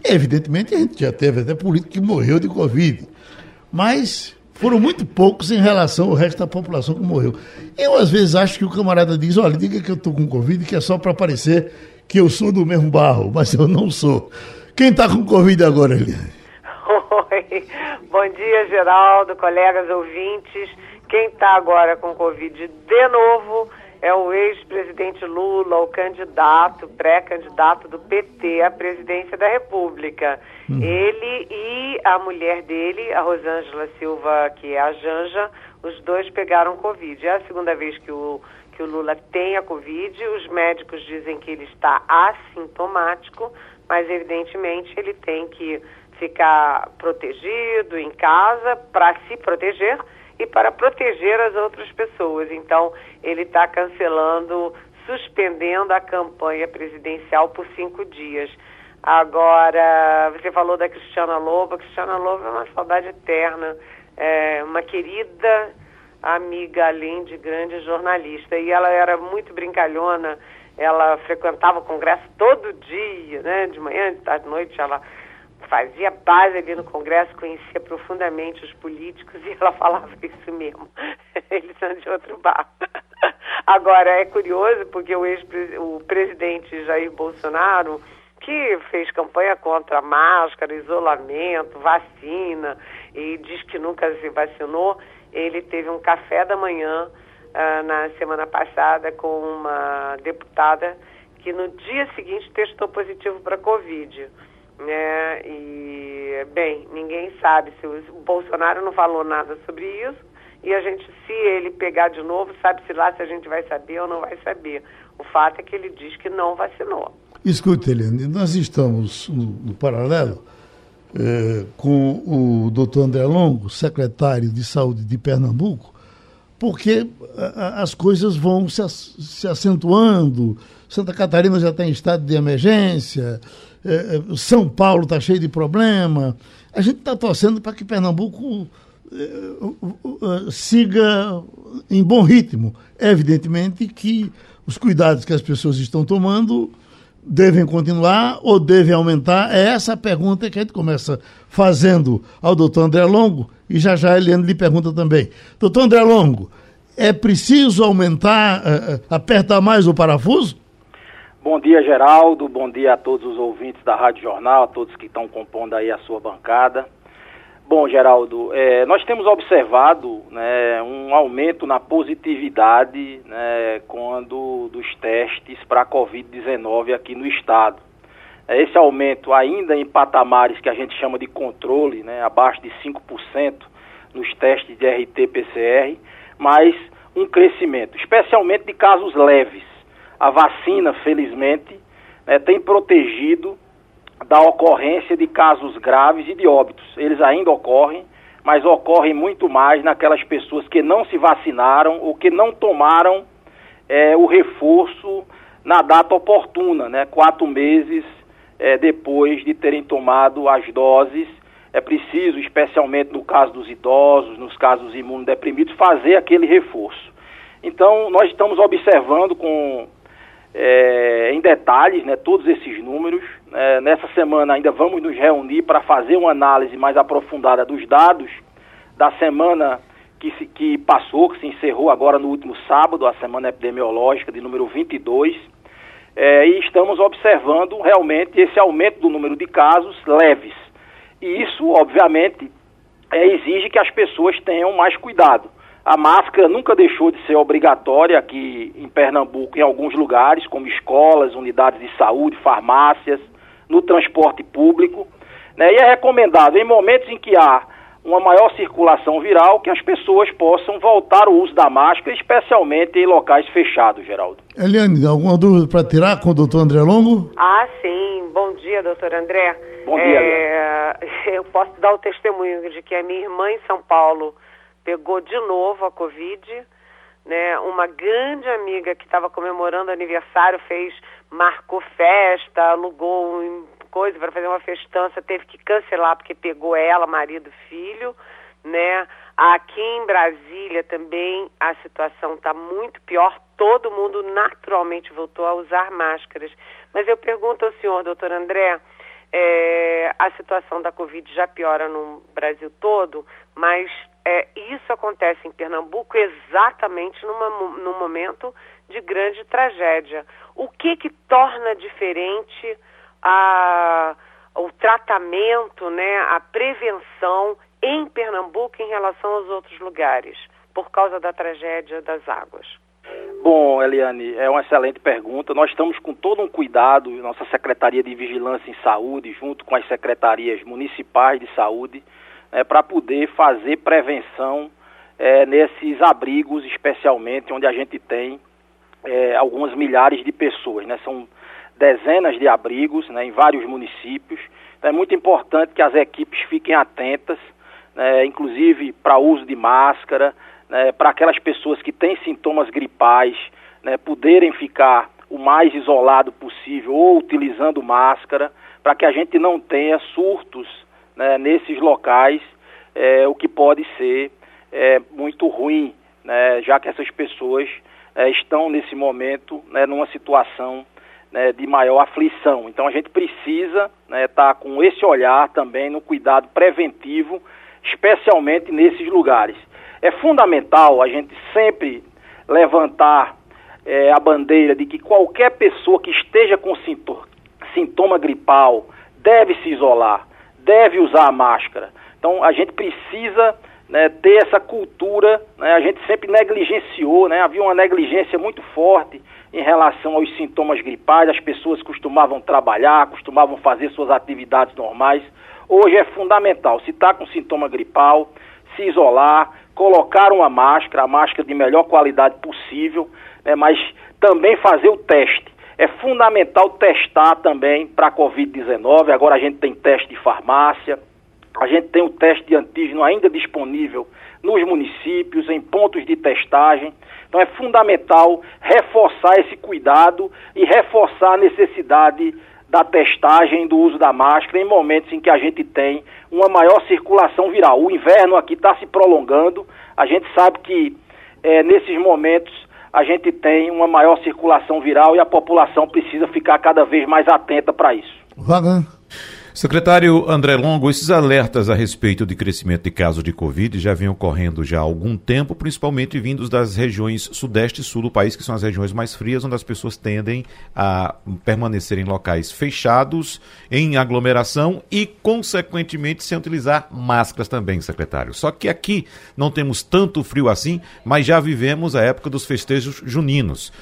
Evidentemente a gente já teve até político que morreu de Covid, mas foram muito poucos em relação ao resto da população que morreu. Eu às vezes acho que o camarada diz, olha, diga que eu estou com Covid, que é só para parecer que eu sou do mesmo barro, (laughs) mas eu não sou. Quem está com Covid agora, Eliane? (laughs) Oi, bom dia Geraldo, colegas ouvintes. Quem está agora com Covid de novo é o ex-presidente Lula, o candidato, pré-candidato do PT à presidência da República. Hum. Ele e a mulher dele, a Rosângela Silva, que é a Janja, os dois pegaram Covid. É a segunda vez que o, que o Lula tem a Covid. Os médicos dizem que ele está assintomático, mas evidentemente ele tem que ficar protegido em casa para se proteger e para proteger as outras pessoas. Então, ele está cancelando, suspendendo a campanha presidencial por cinco dias. Agora, você falou da Cristiana Lobo. A Cristiana Lobo é uma saudade eterna, é uma querida amiga, além de grande jornalista. E ela era muito brincalhona, ela frequentava o Congresso todo dia, né? De manhã, de tarde, de noite, ela fazia base ali no Congresso, conhecia profundamente os políticos (laughs) e ela falava isso mesmo. (laughs) Eles são de outro bar. (laughs) Agora, é curioso porque o, ex o presidente Jair Bolsonaro, que fez campanha contra máscara, isolamento, vacina e diz que nunca se vacinou, ele teve um café da manhã uh, na semana passada com uma deputada que no dia seguinte testou positivo para Covid. Né? E, bem, ninguém sabe se o Bolsonaro não falou nada sobre isso. E a gente, se ele pegar de novo, sabe-se lá se a gente vai saber ou não vai saber. O fato é que ele diz que não vacinou. Escute, Helene, nós estamos no, paralelo é, com o doutor André Longo, secretário de Saúde de Pernambuco, porque as coisas vão se, acentuando. Santa Catarina já está em estado de emergência, São Paulo está cheio de problema. A gente está torcendo para que Pernambuco é, siga em bom ritmo. Evidentemente que os cuidados que as pessoas estão tomando devem continuar ou devem aumentar? É essa a pergunta que a gente começa fazendo ao doutor André Longo e já já a Eliane lhe pergunta também. Doutor André Longo, é preciso aumentar, apertar mais o parafuso? Bom dia, Geraldo. Bom dia a todos os ouvintes da Rádio Jornal, a todos que estão compondo aí a sua bancada. Bom, Geraldo, é, nós temos observado né, um aumento na positividade né, quando dos testes para a Covid-19 aqui no estado. É, esse aumento ainda em patamares que a gente chama de controle, né, abaixo de 5% nos testes de RT-PCR, mas um crescimento, especialmente de casos leves. A vacina, felizmente, né, tem protegido da ocorrência de casos graves e de óbitos. Eles ainda ocorrem, mas ocorrem muito mais naquelas pessoas que não se vacinaram ou que não tomaram é, o reforço na data oportuna, né? quatro meses é, depois de terem tomado as doses. É preciso, especialmente no caso dos idosos, nos casos imunodeprimidos, fazer aquele reforço. Então, nós estamos observando com é, em detalhes né, todos esses números. É, nessa semana ainda vamos nos reunir para fazer uma análise mais aprofundada dos dados da semana que, se, que passou, que se encerrou agora no último sábado, a semana epidemiológica de número 22. É, e estamos observando realmente esse aumento do número de casos leves. E isso, obviamente, é, exige que as pessoas tenham mais cuidado. A máscara nunca deixou de ser obrigatória aqui em Pernambuco, em alguns lugares, como escolas, unidades de saúde, farmácias, no transporte público. Né? E é recomendável, em momentos em que há uma maior circulação viral, que as pessoas possam voltar ao uso da máscara, especialmente em locais fechados, Geraldo. Eliane, alguma dúvida para tirar com o doutor André Longo? Ah, sim. Bom dia, doutor André. Bom dia. É, (laughs) eu posso dar o testemunho de que a minha irmã em São Paulo pegou de novo a Covid. Né? Uma grande amiga que estava comemorando aniversário fez, marcou festa, alugou um coisa para fazer uma festança, teve que cancelar porque pegou ela, marido, filho, né? Aqui em Brasília também a situação está muito pior. Todo mundo naturalmente voltou a usar máscaras. Mas eu pergunto ao senhor, doutor André, é, a situação da Covid já piora no Brasil todo, mas é, isso acontece em Pernambuco exatamente numa, num momento de grande tragédia. O que que torna diferente a, o tratamento, né, a prevenção em Pernambuco em relação aos outros lugares, por causa da tragédia das águas? Bom, Eliane, é uma excelente pergunta. Nós estamos com todo um cuidado, nossa Secretaria de Vigilância em Saúde, junto com as secretarias municipais de saúde, é, para poder fazer prevenção é, nesses abrigos, especialmente onde a gente tem é, algumas milhares de pessoas. Né? São dezenas de abrigos né, em vários municípios. Então, é muito importante que as equipes fiquem atentas, né, inclusive para uso de máscara, né, para aquelas pessoas que têm sintomas gripais né, poderem ficar o mais isolado possível ou utilizando máscara, para que a gente não tenha surtos né, nesses locais, é, o que pode ser é, muito ruim né, já que essas pessoas é, estão nesse momento né, numa situação né, de maior aflição. Então a gente precisa estar né, tá com esse olhar também no cuidado preventivo, especialmente nesses lugares. É fundamental a gente sempre levantar é, a bandeira de que qualquer pessoa que esteja com sintoma, sintoma gripal deve se isolar, deve usar a máscara. Então a gente precisa né, ter essa cultura, né, a gente sempre negligenciou, né, havia uma negligência muito forte em relação aos sintomas gripais, as pessoas costumavam trabalhar, costumavam fazer suas atividades normais. Hoje é fundamental, se está com sintoma gripal, se isolar, colocar uma máscara, a máscara de melhor qualidade possível, né, mas também fazer o teste. É fundamental testar também para a Covid-19. Agora a gente tem teste de farmácia, a gente tem o teste de antígeno ainda disponível nos municípios, em pontos de testagem. Então é fundamental reforçar esse cuidado e reforçar a necessidade da testagem, do uso da máscara em momentos em que a gente tem uma maior circulação viral. O inverno aqui está se prolongando, a gente sabe que é, nesses momentos a gente tem uma maior circulação viral e a população precisa ficar cada vez mais atenta para isso. Vagan. Secretário André Longo, esses alertas a respeito de crescimento de casos de Covid já vêm ocorrendo já há algum tempo, principalmente vindos das regiões sudeste e sul do país, que são as regiões mais frias, onde as pessoas tendem a permanecer em locais fechados, em aglomeração e, consequentemente, sem utilizar máscaras também, secretário. Só que aqui não temos tanto frio assim, mas já vivemos a época dos festejos juninos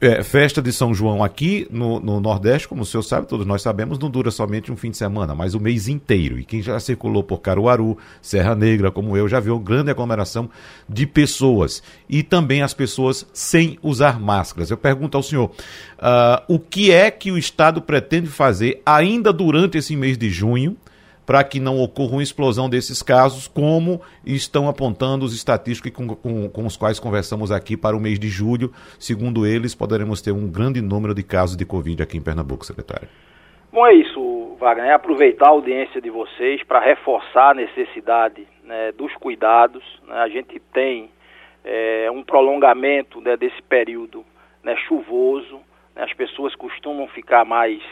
é, festa de São João aqui no, no, Nordeste, como o senhor sabe, todos nós sabemos, não dura somente um fim de semana, mas o mês inteiro. E quem já circulou por Caruaru, Serra Negra, como eu, já viu grande aglomeração de pessoas. E também as pessoas sem usar máscaras. Eu pergunto ao senhor, uh, o que é que o Estado pretende fazer ainda durante esse mês de junho para que não ocorra uma explosão desses casos, como estão apontando os estatísticos com, com, com, os quais conversamos aqui para o mês de julho. Segundo eles, poderemos ter um grande número de casos de Covid aqui em Pernambuco, secretário. Bom, é isso, Wagner. É aproveitar a audiência de vocês para reforçar a necessidade né, dos cuidados. Né? A gente tem é, um prolongamento né, desse período né, chuvoso. Né? As pessoas costumam ficar mais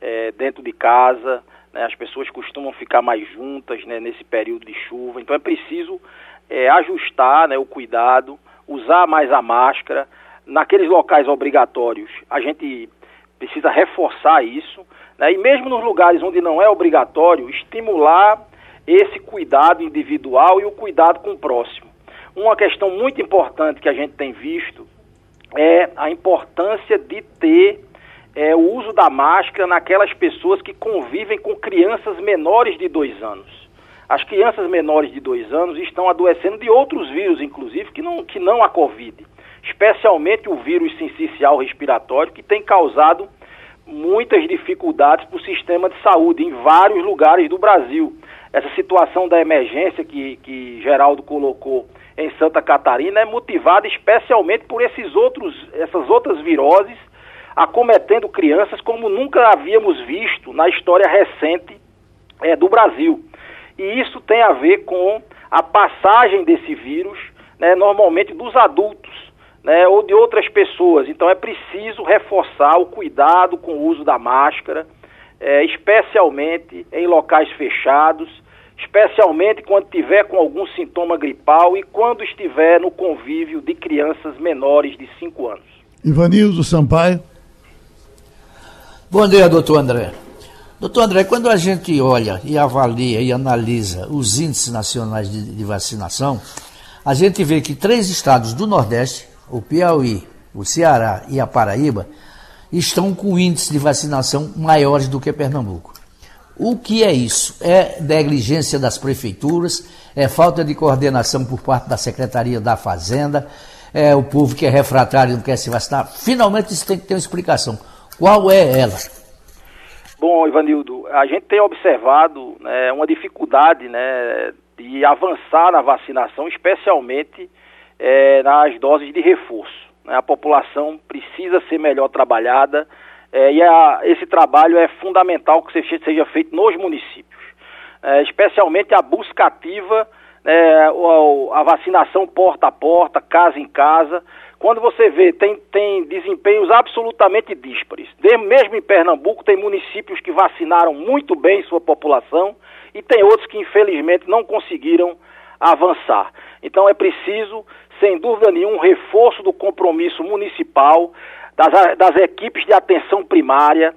é, dentro de casa, né, as pessoas costumam ficar mais juntas né, nesse período de chuva, então é preciso é, ajustar né, o cuidado, usar mais a máscara. Naqueles locais obrigatórios, a gente precisa reforçar isso, né, e mesmo nos lugares onde não é obrigatório, estimular esse cuidado individual e o cuidado com o próximo. Uma questão muito importante que a gente tem visto é a importância de ter é, o uso da máscara naquelas pessoas que convivem com crianças menores de dois anos. As crianças menores de dois anos estão adoecendo de outros vírus, inclusive, que não, que não a Covid, especialmente o vírus sincicial respiratório, que tem causado muitas dificuldades para o sistema de saúde em vários lugares do Brasil. Essa situação da emergência que, que Geraldo colocou em Santa Catarina é motivada especialmente por esses outros, essas outras viroses acometendo crianças como nunca havíamos visto na história recente é, do Brasil. E isso tem a ver com a passagem desse vírus, né, normalmente dos adultos, né, ou de outras pessoas. Então é preciso reforçar o cuidado com o uso da máscara, é, especialmente em locais fechados, especialmente quando tiver com algum sintoma gripal e quando estiver no convívio de crianças menores de 5 anos. Ivanildo Sampaio. Bom dia, doutor André. Doutor André, quando a gente olha e avalia e analisa os índices nacionais de, de, vacinação, a gente vê que três estados do Nordeste, o Piauí, o Ceará e a Paraíba, estão com índices de vacinação maiores do que Pernambuco. O que é isso? É negligência das prefeituras, é falta de coordenação por parte da Secretaria da Fazenda, é o povo que é refratário não quer se vacinar. Finalmente isso tem que ter uma explicação. Qual é ela? Bom, Ivanildo, a gente tem observado né, uma dificuldade né, de avançar na vacinação, especialmente é, nas doses de reforço. Né? A população precisa ser melhor trabalhada é, e a, esse trabalho é fundamental que seja feito nos municípios, é, especialmente a busca ativa é, a vacinação porta a porta, casa em casa. Quando você vê, tem, tem desempenhos absolutamente díspares. Mesmo em Pernambuco, tem municípios que vacinaram muito bem sua população e tem outros que, infelizmente, não conseguiram avançar. Então, é preciso, sem dúvida nenhuma, um reforço do compromisso municipal, das, das equipes de atenção primária,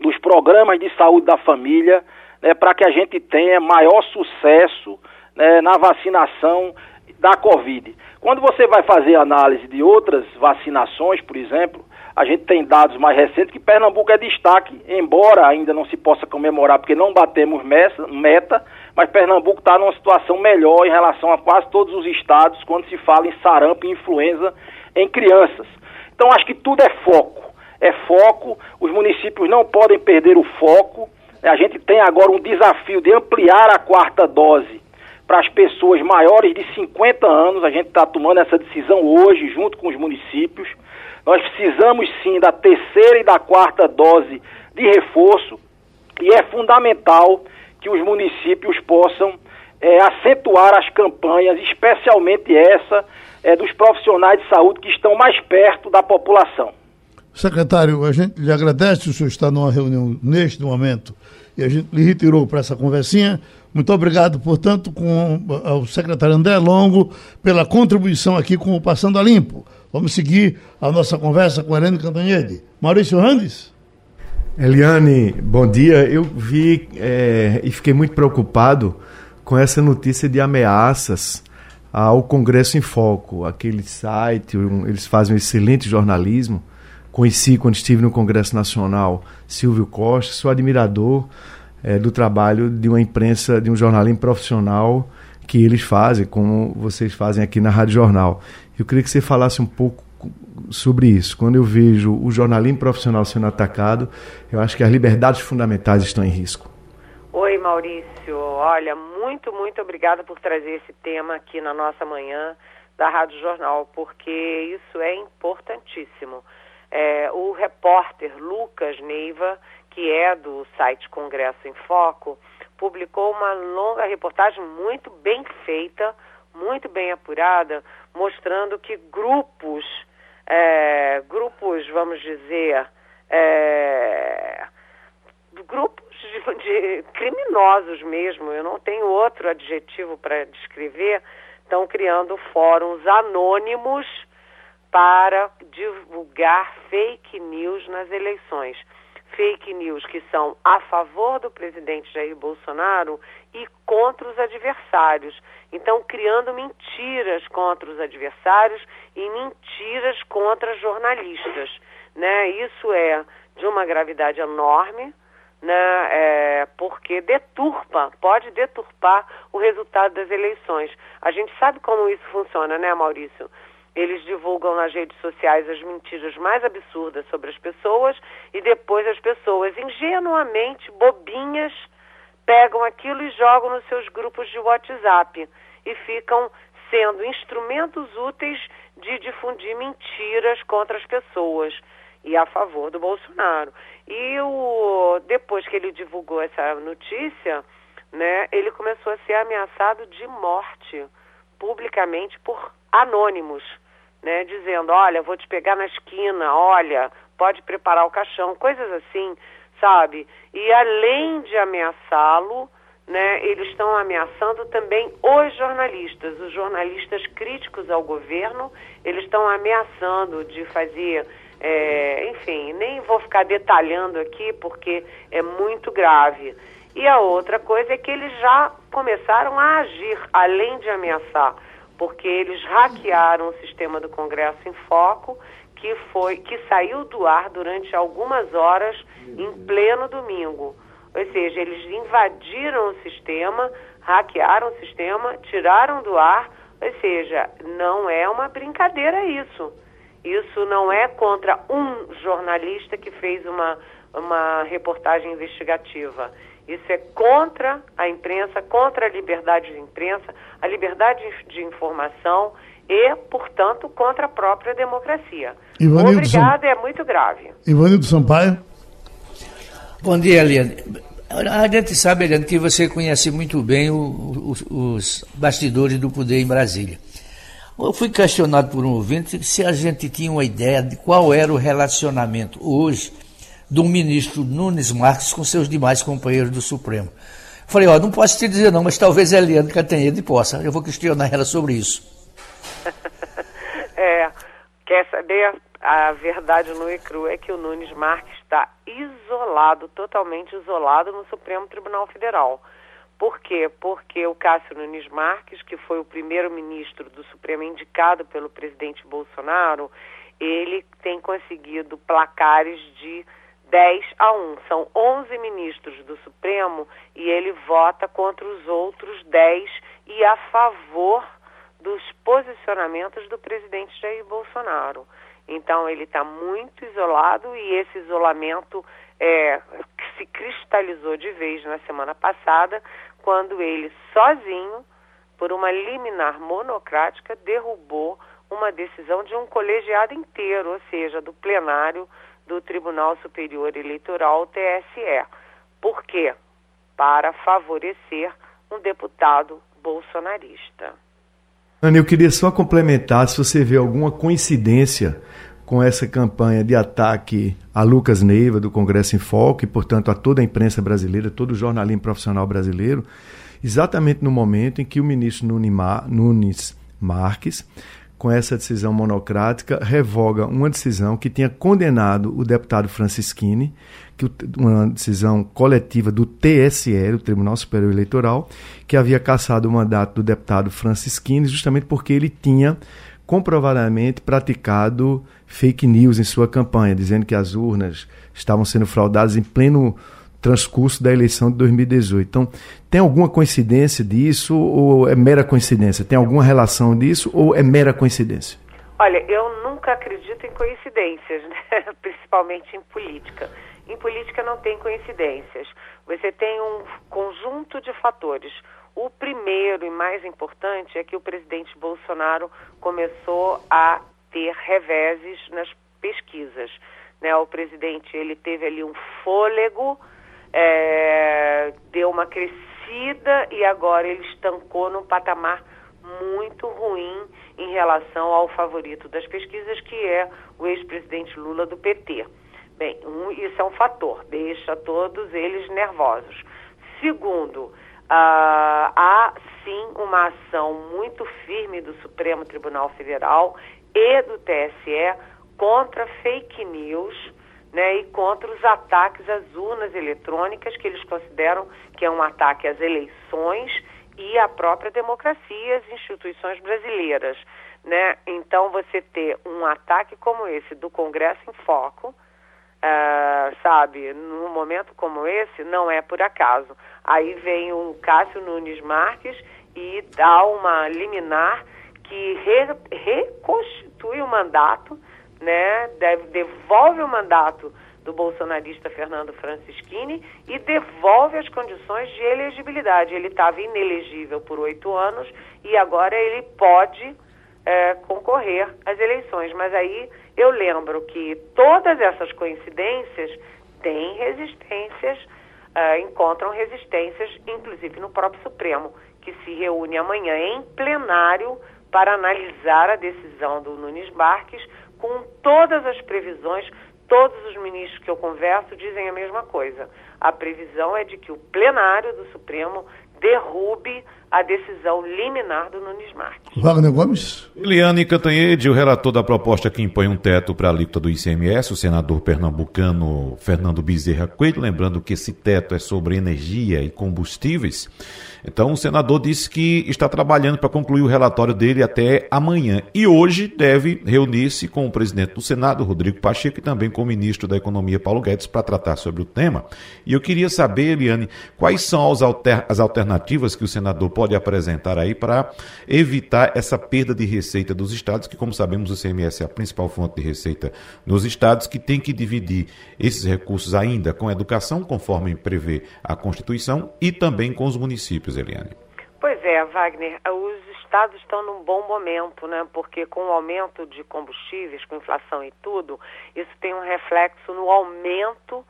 dos programas de saúde da família, né, para que a gente tenha maior sucesso né, na vacinação da Covid. Quando você vai fazer análise de outras vacinações, por exemplo, a gente tem dados mais recentes que Pernambuco é destaque, embora ainda não se possa comemorar porque não batemos meta, mas Pernambuco está numa situação melhor em relação a quase todos os estados quando se fala em sarampo e influenza em crianças. Então acho que tudo é foco. É foco, os municípios não podem perder o foco. A gente tem agora um desafio de ampliar a quarta dose para as pessoas maiores de 50 anos. A gente está tomando essa decisão hoje, junto com os municípios. Nós precisamos sim da terceira e da quarta dose de reforço e é fundamental que os municípios possam é, acentuar as campanhas, especialmente essa é, dos profissionais de saúde que estão mais perto da população. Secretário, a gente lhe agradece o senhor estar numa reunião neste momento e a gente lhe retirou para essa conversinha. Muito obrigado, portanto, com ao secretário André Longo pela contribuição aqui com o Passando a Limpo. Vamos seguir a nossa conversa com Helene Cantanhede. Maurício Randes? Eliane, bom dia. Eu vi é, e fiquei muito preocupado com essa notícia de ameaças ao Congresso em Foco, aquele site, um, eles fazem um excelente jornalismo. Conheci quando estive no Congresso Nacional Silvio Costa, sou admirador é, do trabalho de uma imprensa, de um jornalismo profissional que eles fazem, como vocês fazem aqui na Rádio Jornal. Eu queria que você falasse um pouco sobre isso. Quando eu vejo o jornalismo profissional sendo atacado, eu acho que as liberdades fundamentais estão em risco. Oi, Maurício. Olha, muito, muito obrigada por trazer esse tema aqui na nossa manhã da Rádio Jornal, porque isso é importantíssimo. É, o repórter Lucas Neiva, que é do site Congresso em Foco, publicou uma longa reportagem muito bem feita, muito bem apurada, mostrando que grupos, é, grupos, vamos dizer, é, grupos de, de, criminosos mesmo, eu não tenho outro adjetivo para descrever, estão criando fóruns anônimos para divulgar fake news nas eleições. Fake news que são a favor do presidente Jair Bolsonaro e contra os adversários. Então, criando mentiras contra os adversários e mentiras contra jornalistas. Né? Isso é de uma gravidade enorme, né? É, porque deturpa, pode deturpar o resultado das eleições. A gente sabe como isso funciona, né, Maurício? Eles divulgam nas redes sociais as mentiras mais absurdas sobre as pessoas e depois as pessoas, ingenuamente, bobinhas, pegam aquilo e jogam nos seus grupos de WhatsApp e ficam sendo instrumentos úteis de difundir mentiras contra as pessoas e a favor do Bolsonaro. E o, depois que ele divulgou essa notícia, né, ele começou a ser ameaçado de morte publicamente por anônimos né, dizendo, olha, vou te pegar na esquina, olha, pode preparar o caixão, coisas assim, sabe? E além de ameaçá-lo, né, eles estão ameaçando também os jornalistas, os jornalistas críticos ao governo, eles estão ameaçando de fazer, é, enfim, nem vou ficar detalhando aqui porque é muito grave. E a outra coisa é que eles já começaram a agir, além de ameaçar porque eles hackearam o sistema do Congresso em Foco, que foi que saiu do ar durante algumas horas em pleno domingo. Ou seja, eles invadiram o sistema, hackearam o sistema, tiraram do ar, ou seja, não é uma brincadeira isso. Isso não é contra um jornalista que fez uma, uma reportagem investigativa. Isso é contra a imprensa, contra a liberdade de imprensa, a liberdade de informação e, portanto, contra a própria democracia. Ivanildo Sam... é muito grave. Ivanildo Sampaio. Bom dia, Eliane. A gente sabe, Eliane, que você conhece muito bem o, o, os bastidores do poder em Brasília. Eu fui questionado por um ouvinte se a gente tinha uma ideia de qual era o relacionamento hoje do ministro Nunes Marques com seus demais companheiros do Supremo. Falei, ó, não posso te dizer não, mas talvez a Eliane Cantanhede possa. Eu vou questionar ela sobre isso. (laughs) é, quer saber? A verdade no e cru é que o Nunes Marques está isolado, totalmente isolado no Supremo Tribunal Federal. Por quê? Porque o Cássio Nunes Marques, que foi o primeiro ministro do Supremo indicado pelo presidente Bolsonaro, ele tem conseguido placares de 10 a 1. São 11 ministros do Supremo e ele vota contra os outros 10 e a favor dos posicionamentos do presidente Jair Bolsonaro. Então ele está muito isolado e esse isolamento é, se cristalizou de vez na semana passada, quando ele sozinho, por uma liminar monocrática, derrubou uma decisão de um colegiado inteiro, ou seja, do plenário do Tribunal Superior Eleitoral, TSE. Por quê? Para favorecer um deputado bolsonarista. Ana, eu queria só complementar se você vê alguma coincidência com essa campanha de ataque a Lucas Neiva, do Congresso em Foco, e, portanto, a toda a imprensa brasileira, todo o jornalismo profissional brasileiro, exatamente no momento em que o ministro Nunes Marques com essa decisão monocrática, revoga uma decisão que tinha condenado o deputado Francisquini, que uma decisão coletiva do TSE, o Tribunal Superior Eleitoral, que havia cassado o mandato do deputado Francisquini, justamente porque ele tinha comprovadamente praticado fake news em sua campanha, dizendo que as urnas estavam sendo fraudadas em pleno transcurso da eleição de 2018. Então, tem alguma coincidência disso ou é mera coincidência? Tem alguma relação disso ou é mera coincidência? Olha, eu nunca acredito em coincidências, (laughs) né? principalmente em política. Em política não tem coincidências. Você tem um conjunto de fatores. O primeiro e mais importante é que o presidente Bolsonaro começou a ter reveses nas pesquisas. Né? O presidente ele teve ali um fôlego é, deu uma crescida e agora ele estancou num patamar muito ruim em relação ao favorito das pesquisas, que é o ex-presidente Lula do PT. Bem, um, isso é um fator, deixa todos eles nervosos. Segundo, uh, há sim uma ação muito firme do Supremo Tribunal Federal e do TSE contra fake news né, e contra os ataques às urnas eletrônicas, que eles consideram que é um ataque às eleições e à própria democracia, às instituições brasileiras. Né? Então, você ter um ataque como esse do Congresso em Foco, uh, sabe, num momento como esse, não é por acaso. Aí vem o Cássio Nunes Marques e dá uma liminar que re reconstitui o mandato né, devolve o mandato do bolsonarista Fernando Francischini e devolve as condições de elegibilidade. Ele estava inelegível por oito anos e agora ele pode é, concorrer às eleições. Mas aí eu lembro que todas essas coincidências têm resistências, é, encontram resistências, inclusive no próprio Supremo, que se reúne amanhã em plenário para analisar a decisão do Nunes Marques com todas as previsões, todos os ministros que eu converso dizem a mesma coisa. A previsão é de que o plenário do Supremo derrube a decisão liminar do Nunes Marques. Wagner Gomes. Eliane Cantanhede, o relator da proposta que impõe um teto para a alíquota do ICMS, o senador pernambucano Fernando Bezerra Coelho, lembrando que esse teto é sobre energia e combustíveis. Então, o senador disse que está trabalhando para concluir o relatório dele até amanhã. E hoje deve reunir-se com o presidente do Senado, Rodrigo Pacheco, e também com o ministro da Economia, Paulo Guedes, para tratar sobre o tema. E eu queria saber, Eliane, quais são as, alter as alternativas que o senador pode apresentar aí para evitar essa perda de receita dos estados, que, como sabemos, o CMS é a principal fonte de receita nos estados, que tem que dividir esses recursos ainda com a educação, conforme prevê a Constituição, e também com os municípios Eliane? Pois é, Wagner, os estados estão num bom momento, né? Porque com o aumento de combustíveis, com inflação e tudo, isso tem um reflexo no aumento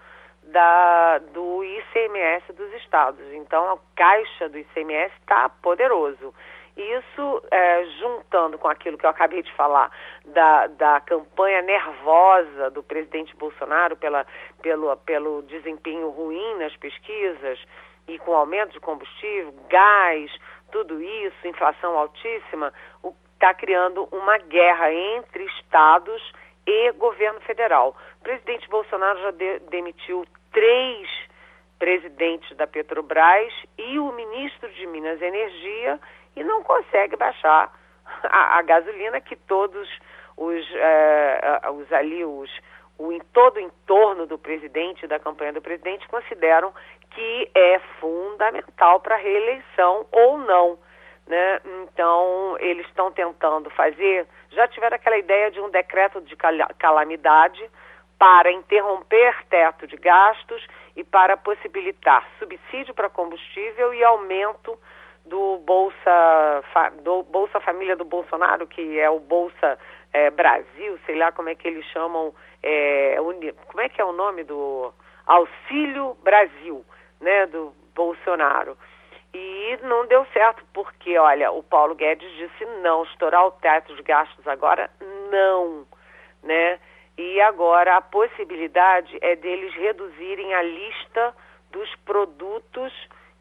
da, do ICMS dos estados. Então, a caixa do ICMS está poderoso. Isso, é, juntando com aquilo que eu acabei de falar, da, da campanha nervosa do presidente Bolsonaro pela, pelo, pelo desempenho ruim nas pesquisas e com aumento de combustível, gás, tudo isso, inflação altíssima, está criando uma guerra entre estados e governo federal. O presidente Bolsonaro já de, demitiu três presidentes da Petrobras e o ministro de Minas e Energia e não consegue baixar a, a gasolina que todos os, é, os ali, os, o, em todo o entorno do presidente, da campanha do presidente, consideram que é fundamental para a reeleição ou não. Né? Então, eles estão tentando fazer, já tiveram aquela ideia de um decreto de calamidade para interromper teto de gastos e para possibilitar subsídio para combustível e aumento do Bolsa, do Bolsa Família do Bolsonaro, que é o Bolsa é, Brasil, sei lá como é que eles chamam, é, como é que é o nome do Auxílio Brasil, né, do Bolsonaro. E não deu certo, porque, olha, o Paulo Guedes disse não, estourar o teto de gastos agora, não, né? E agora a possibilidade é deles reduzirem a lista dos produtos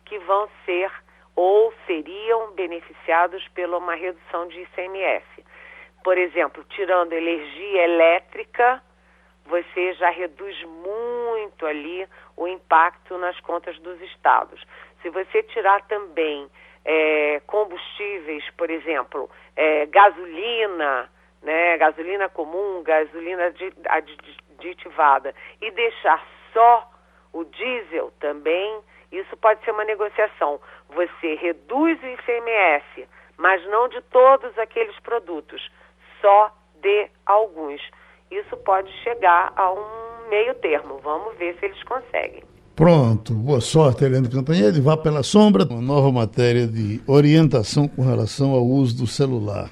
que vão ser ou seriam beneficiados pela uma redução de ICMS. Por exemplo, tirando energia elétrica, você já reduz muito ali o impacto nas contas dos estados. Se você tirar também é, combustíveis, por exemplo, é, gasolina, né, gasolina comum, gasolina aditivada, e deixar só o diesel também, isso pode ser uma negociação. Você reduz o ICMS, mas não de todos aqueles produtos, só de alguns. Isso pode chegar a um meio termo. Vamos ver se eles conseguem. Pronto, boa sorte, Helena Cantanhede. Vá pela sombra. Uma nova matéria de orientação com relação ao uso do celular.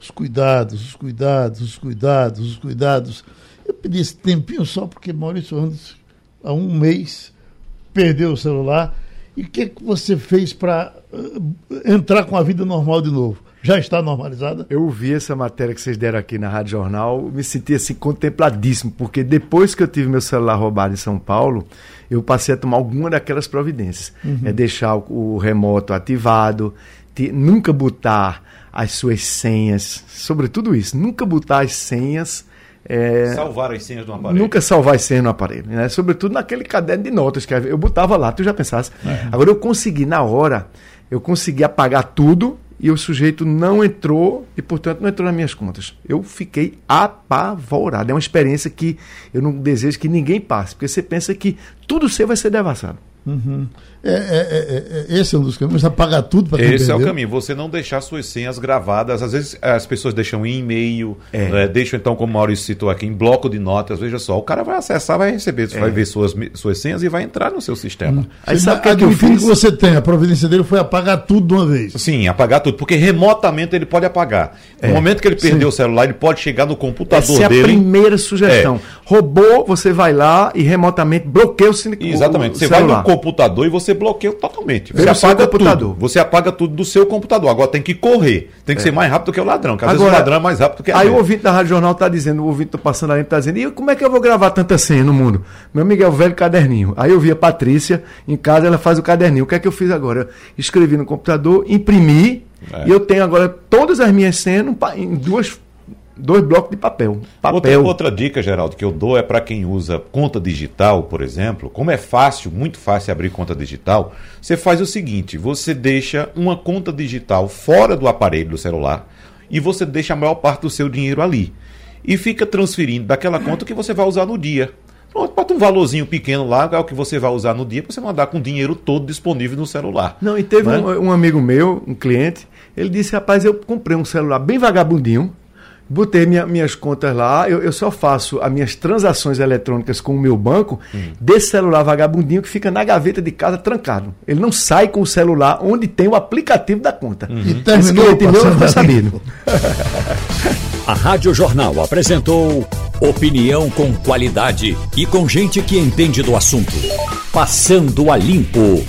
Os cuidados, os cuidados, os cuidados, os cuidados. Eu pedi esse tempinho só porque Maurício Andes, há um mês, perdeu o celular. E o que, que você fez para uh, entrar com a vida normal de novo? Já está normalizada? Eu ouvi essa matéria que vocês deram aqui na Rádio Jornal, me senti assim contempladíssimo, porque depois que eu tive meu celular roubado em São Paulo, eu passei a tomar alguma daquelas providências. Uhum. É deixar o, o remoto ativado, te, nunca botar as suas senhas, sobretudo isso, nunca botar as senhas é, salvar as senhas no aparelho. Nunca salvar as senhas no aparelho, né? Sobretudo naquele caderno de notas que eu botava lá, tu já pensasse. É. Agora eu consegui na hora, eu consegui apagar tudo e o sujeito não entrou e, portanto, não entrou nas minhas contas. Eu fiquei apavorado. É uma experiência que eu não desejo que ninguém passe, porque você pensa que tudo seu vai ser devassado. Uhum. É, é, é, é, esse é um dos caminhos, apagar tudo para Esse é o caminho, você não deixar suas senhas gravadas. Às vezes as pessoas deixam em e-mail, é. né, deixam então, como o Maurício citou aqui, em bloco de notas. Veja só, o cara vai acessar, vai receber, é. vai ver suas, suas senhas e vai entrar no seu sistema. Hum. Aí sabe o que, é eu fiz? que você tem, a providência dele foi apagar tudo de uma vez. Sim, apagar tudo, porque remotamente ele pode apagar. No momento que ele perdeu Sim. o celular, ele pode chegar no computador Essa dele. Essa é a primeira sugestão. Roubou, você vai lá e remotamente bloqueia o, Exatamente. O você celular. vai no computador e você bloqueia totalmente. Você apaga tudo. Você apaga tudo do seu computador. Agora tem que correr. Tem que é. ser mais rápido que o ladrão. Porque às Agora, vezes o ladrão é mais rápido que a Aí gente. o ouvinte da Rádio Jornal está dizendo, o ouvinte está passando ali, está dizendo, e como é que eu vou gravar tanta senha no mundo? Meu amigo é o velho caderninho. Aí eu vi a Patrícia, em casa ela faz o caderninho. O que é que eu fiz agora? Escrevi no computador, imprimi, é. e eu tenho agora todas as minhas senhas em duas dois blocos de papel. papel. Outra, outra dica, Geraldo, que eu dou é para quem usa conta digital, por exemplo. Como é fácil, muito fácil abrir conta digital, você faz o seguinte: você deixa uma conta digital fora do aparelho do celular e você deixa a maior parte do seu dinheiro ali. E fica transferindo daquela conta que você vai usar no dia. Bota um valorzinho pequeno lá, é o que você vai usar no dia, para você mandar com o dinheiro todo disponível no celular. Não, e teve né? um, um amigo meu, um cliente, ele disse: rapaz, eu comprei um celular bem vagabundinho botei minha, minhas contas lá, eu, eu, só faço as minhas transações eletrônicas com o meu banco hum. desse celular vagabundinho que fica na gaveta de casa trancado. Ele não sai com o celular onde tem o aplicativo da conta. Uhum. E terminou, (laughs) A Rádio Jornal apresentou Opinião com qualidade e com gente que entende do assunto. Passando a Limpo.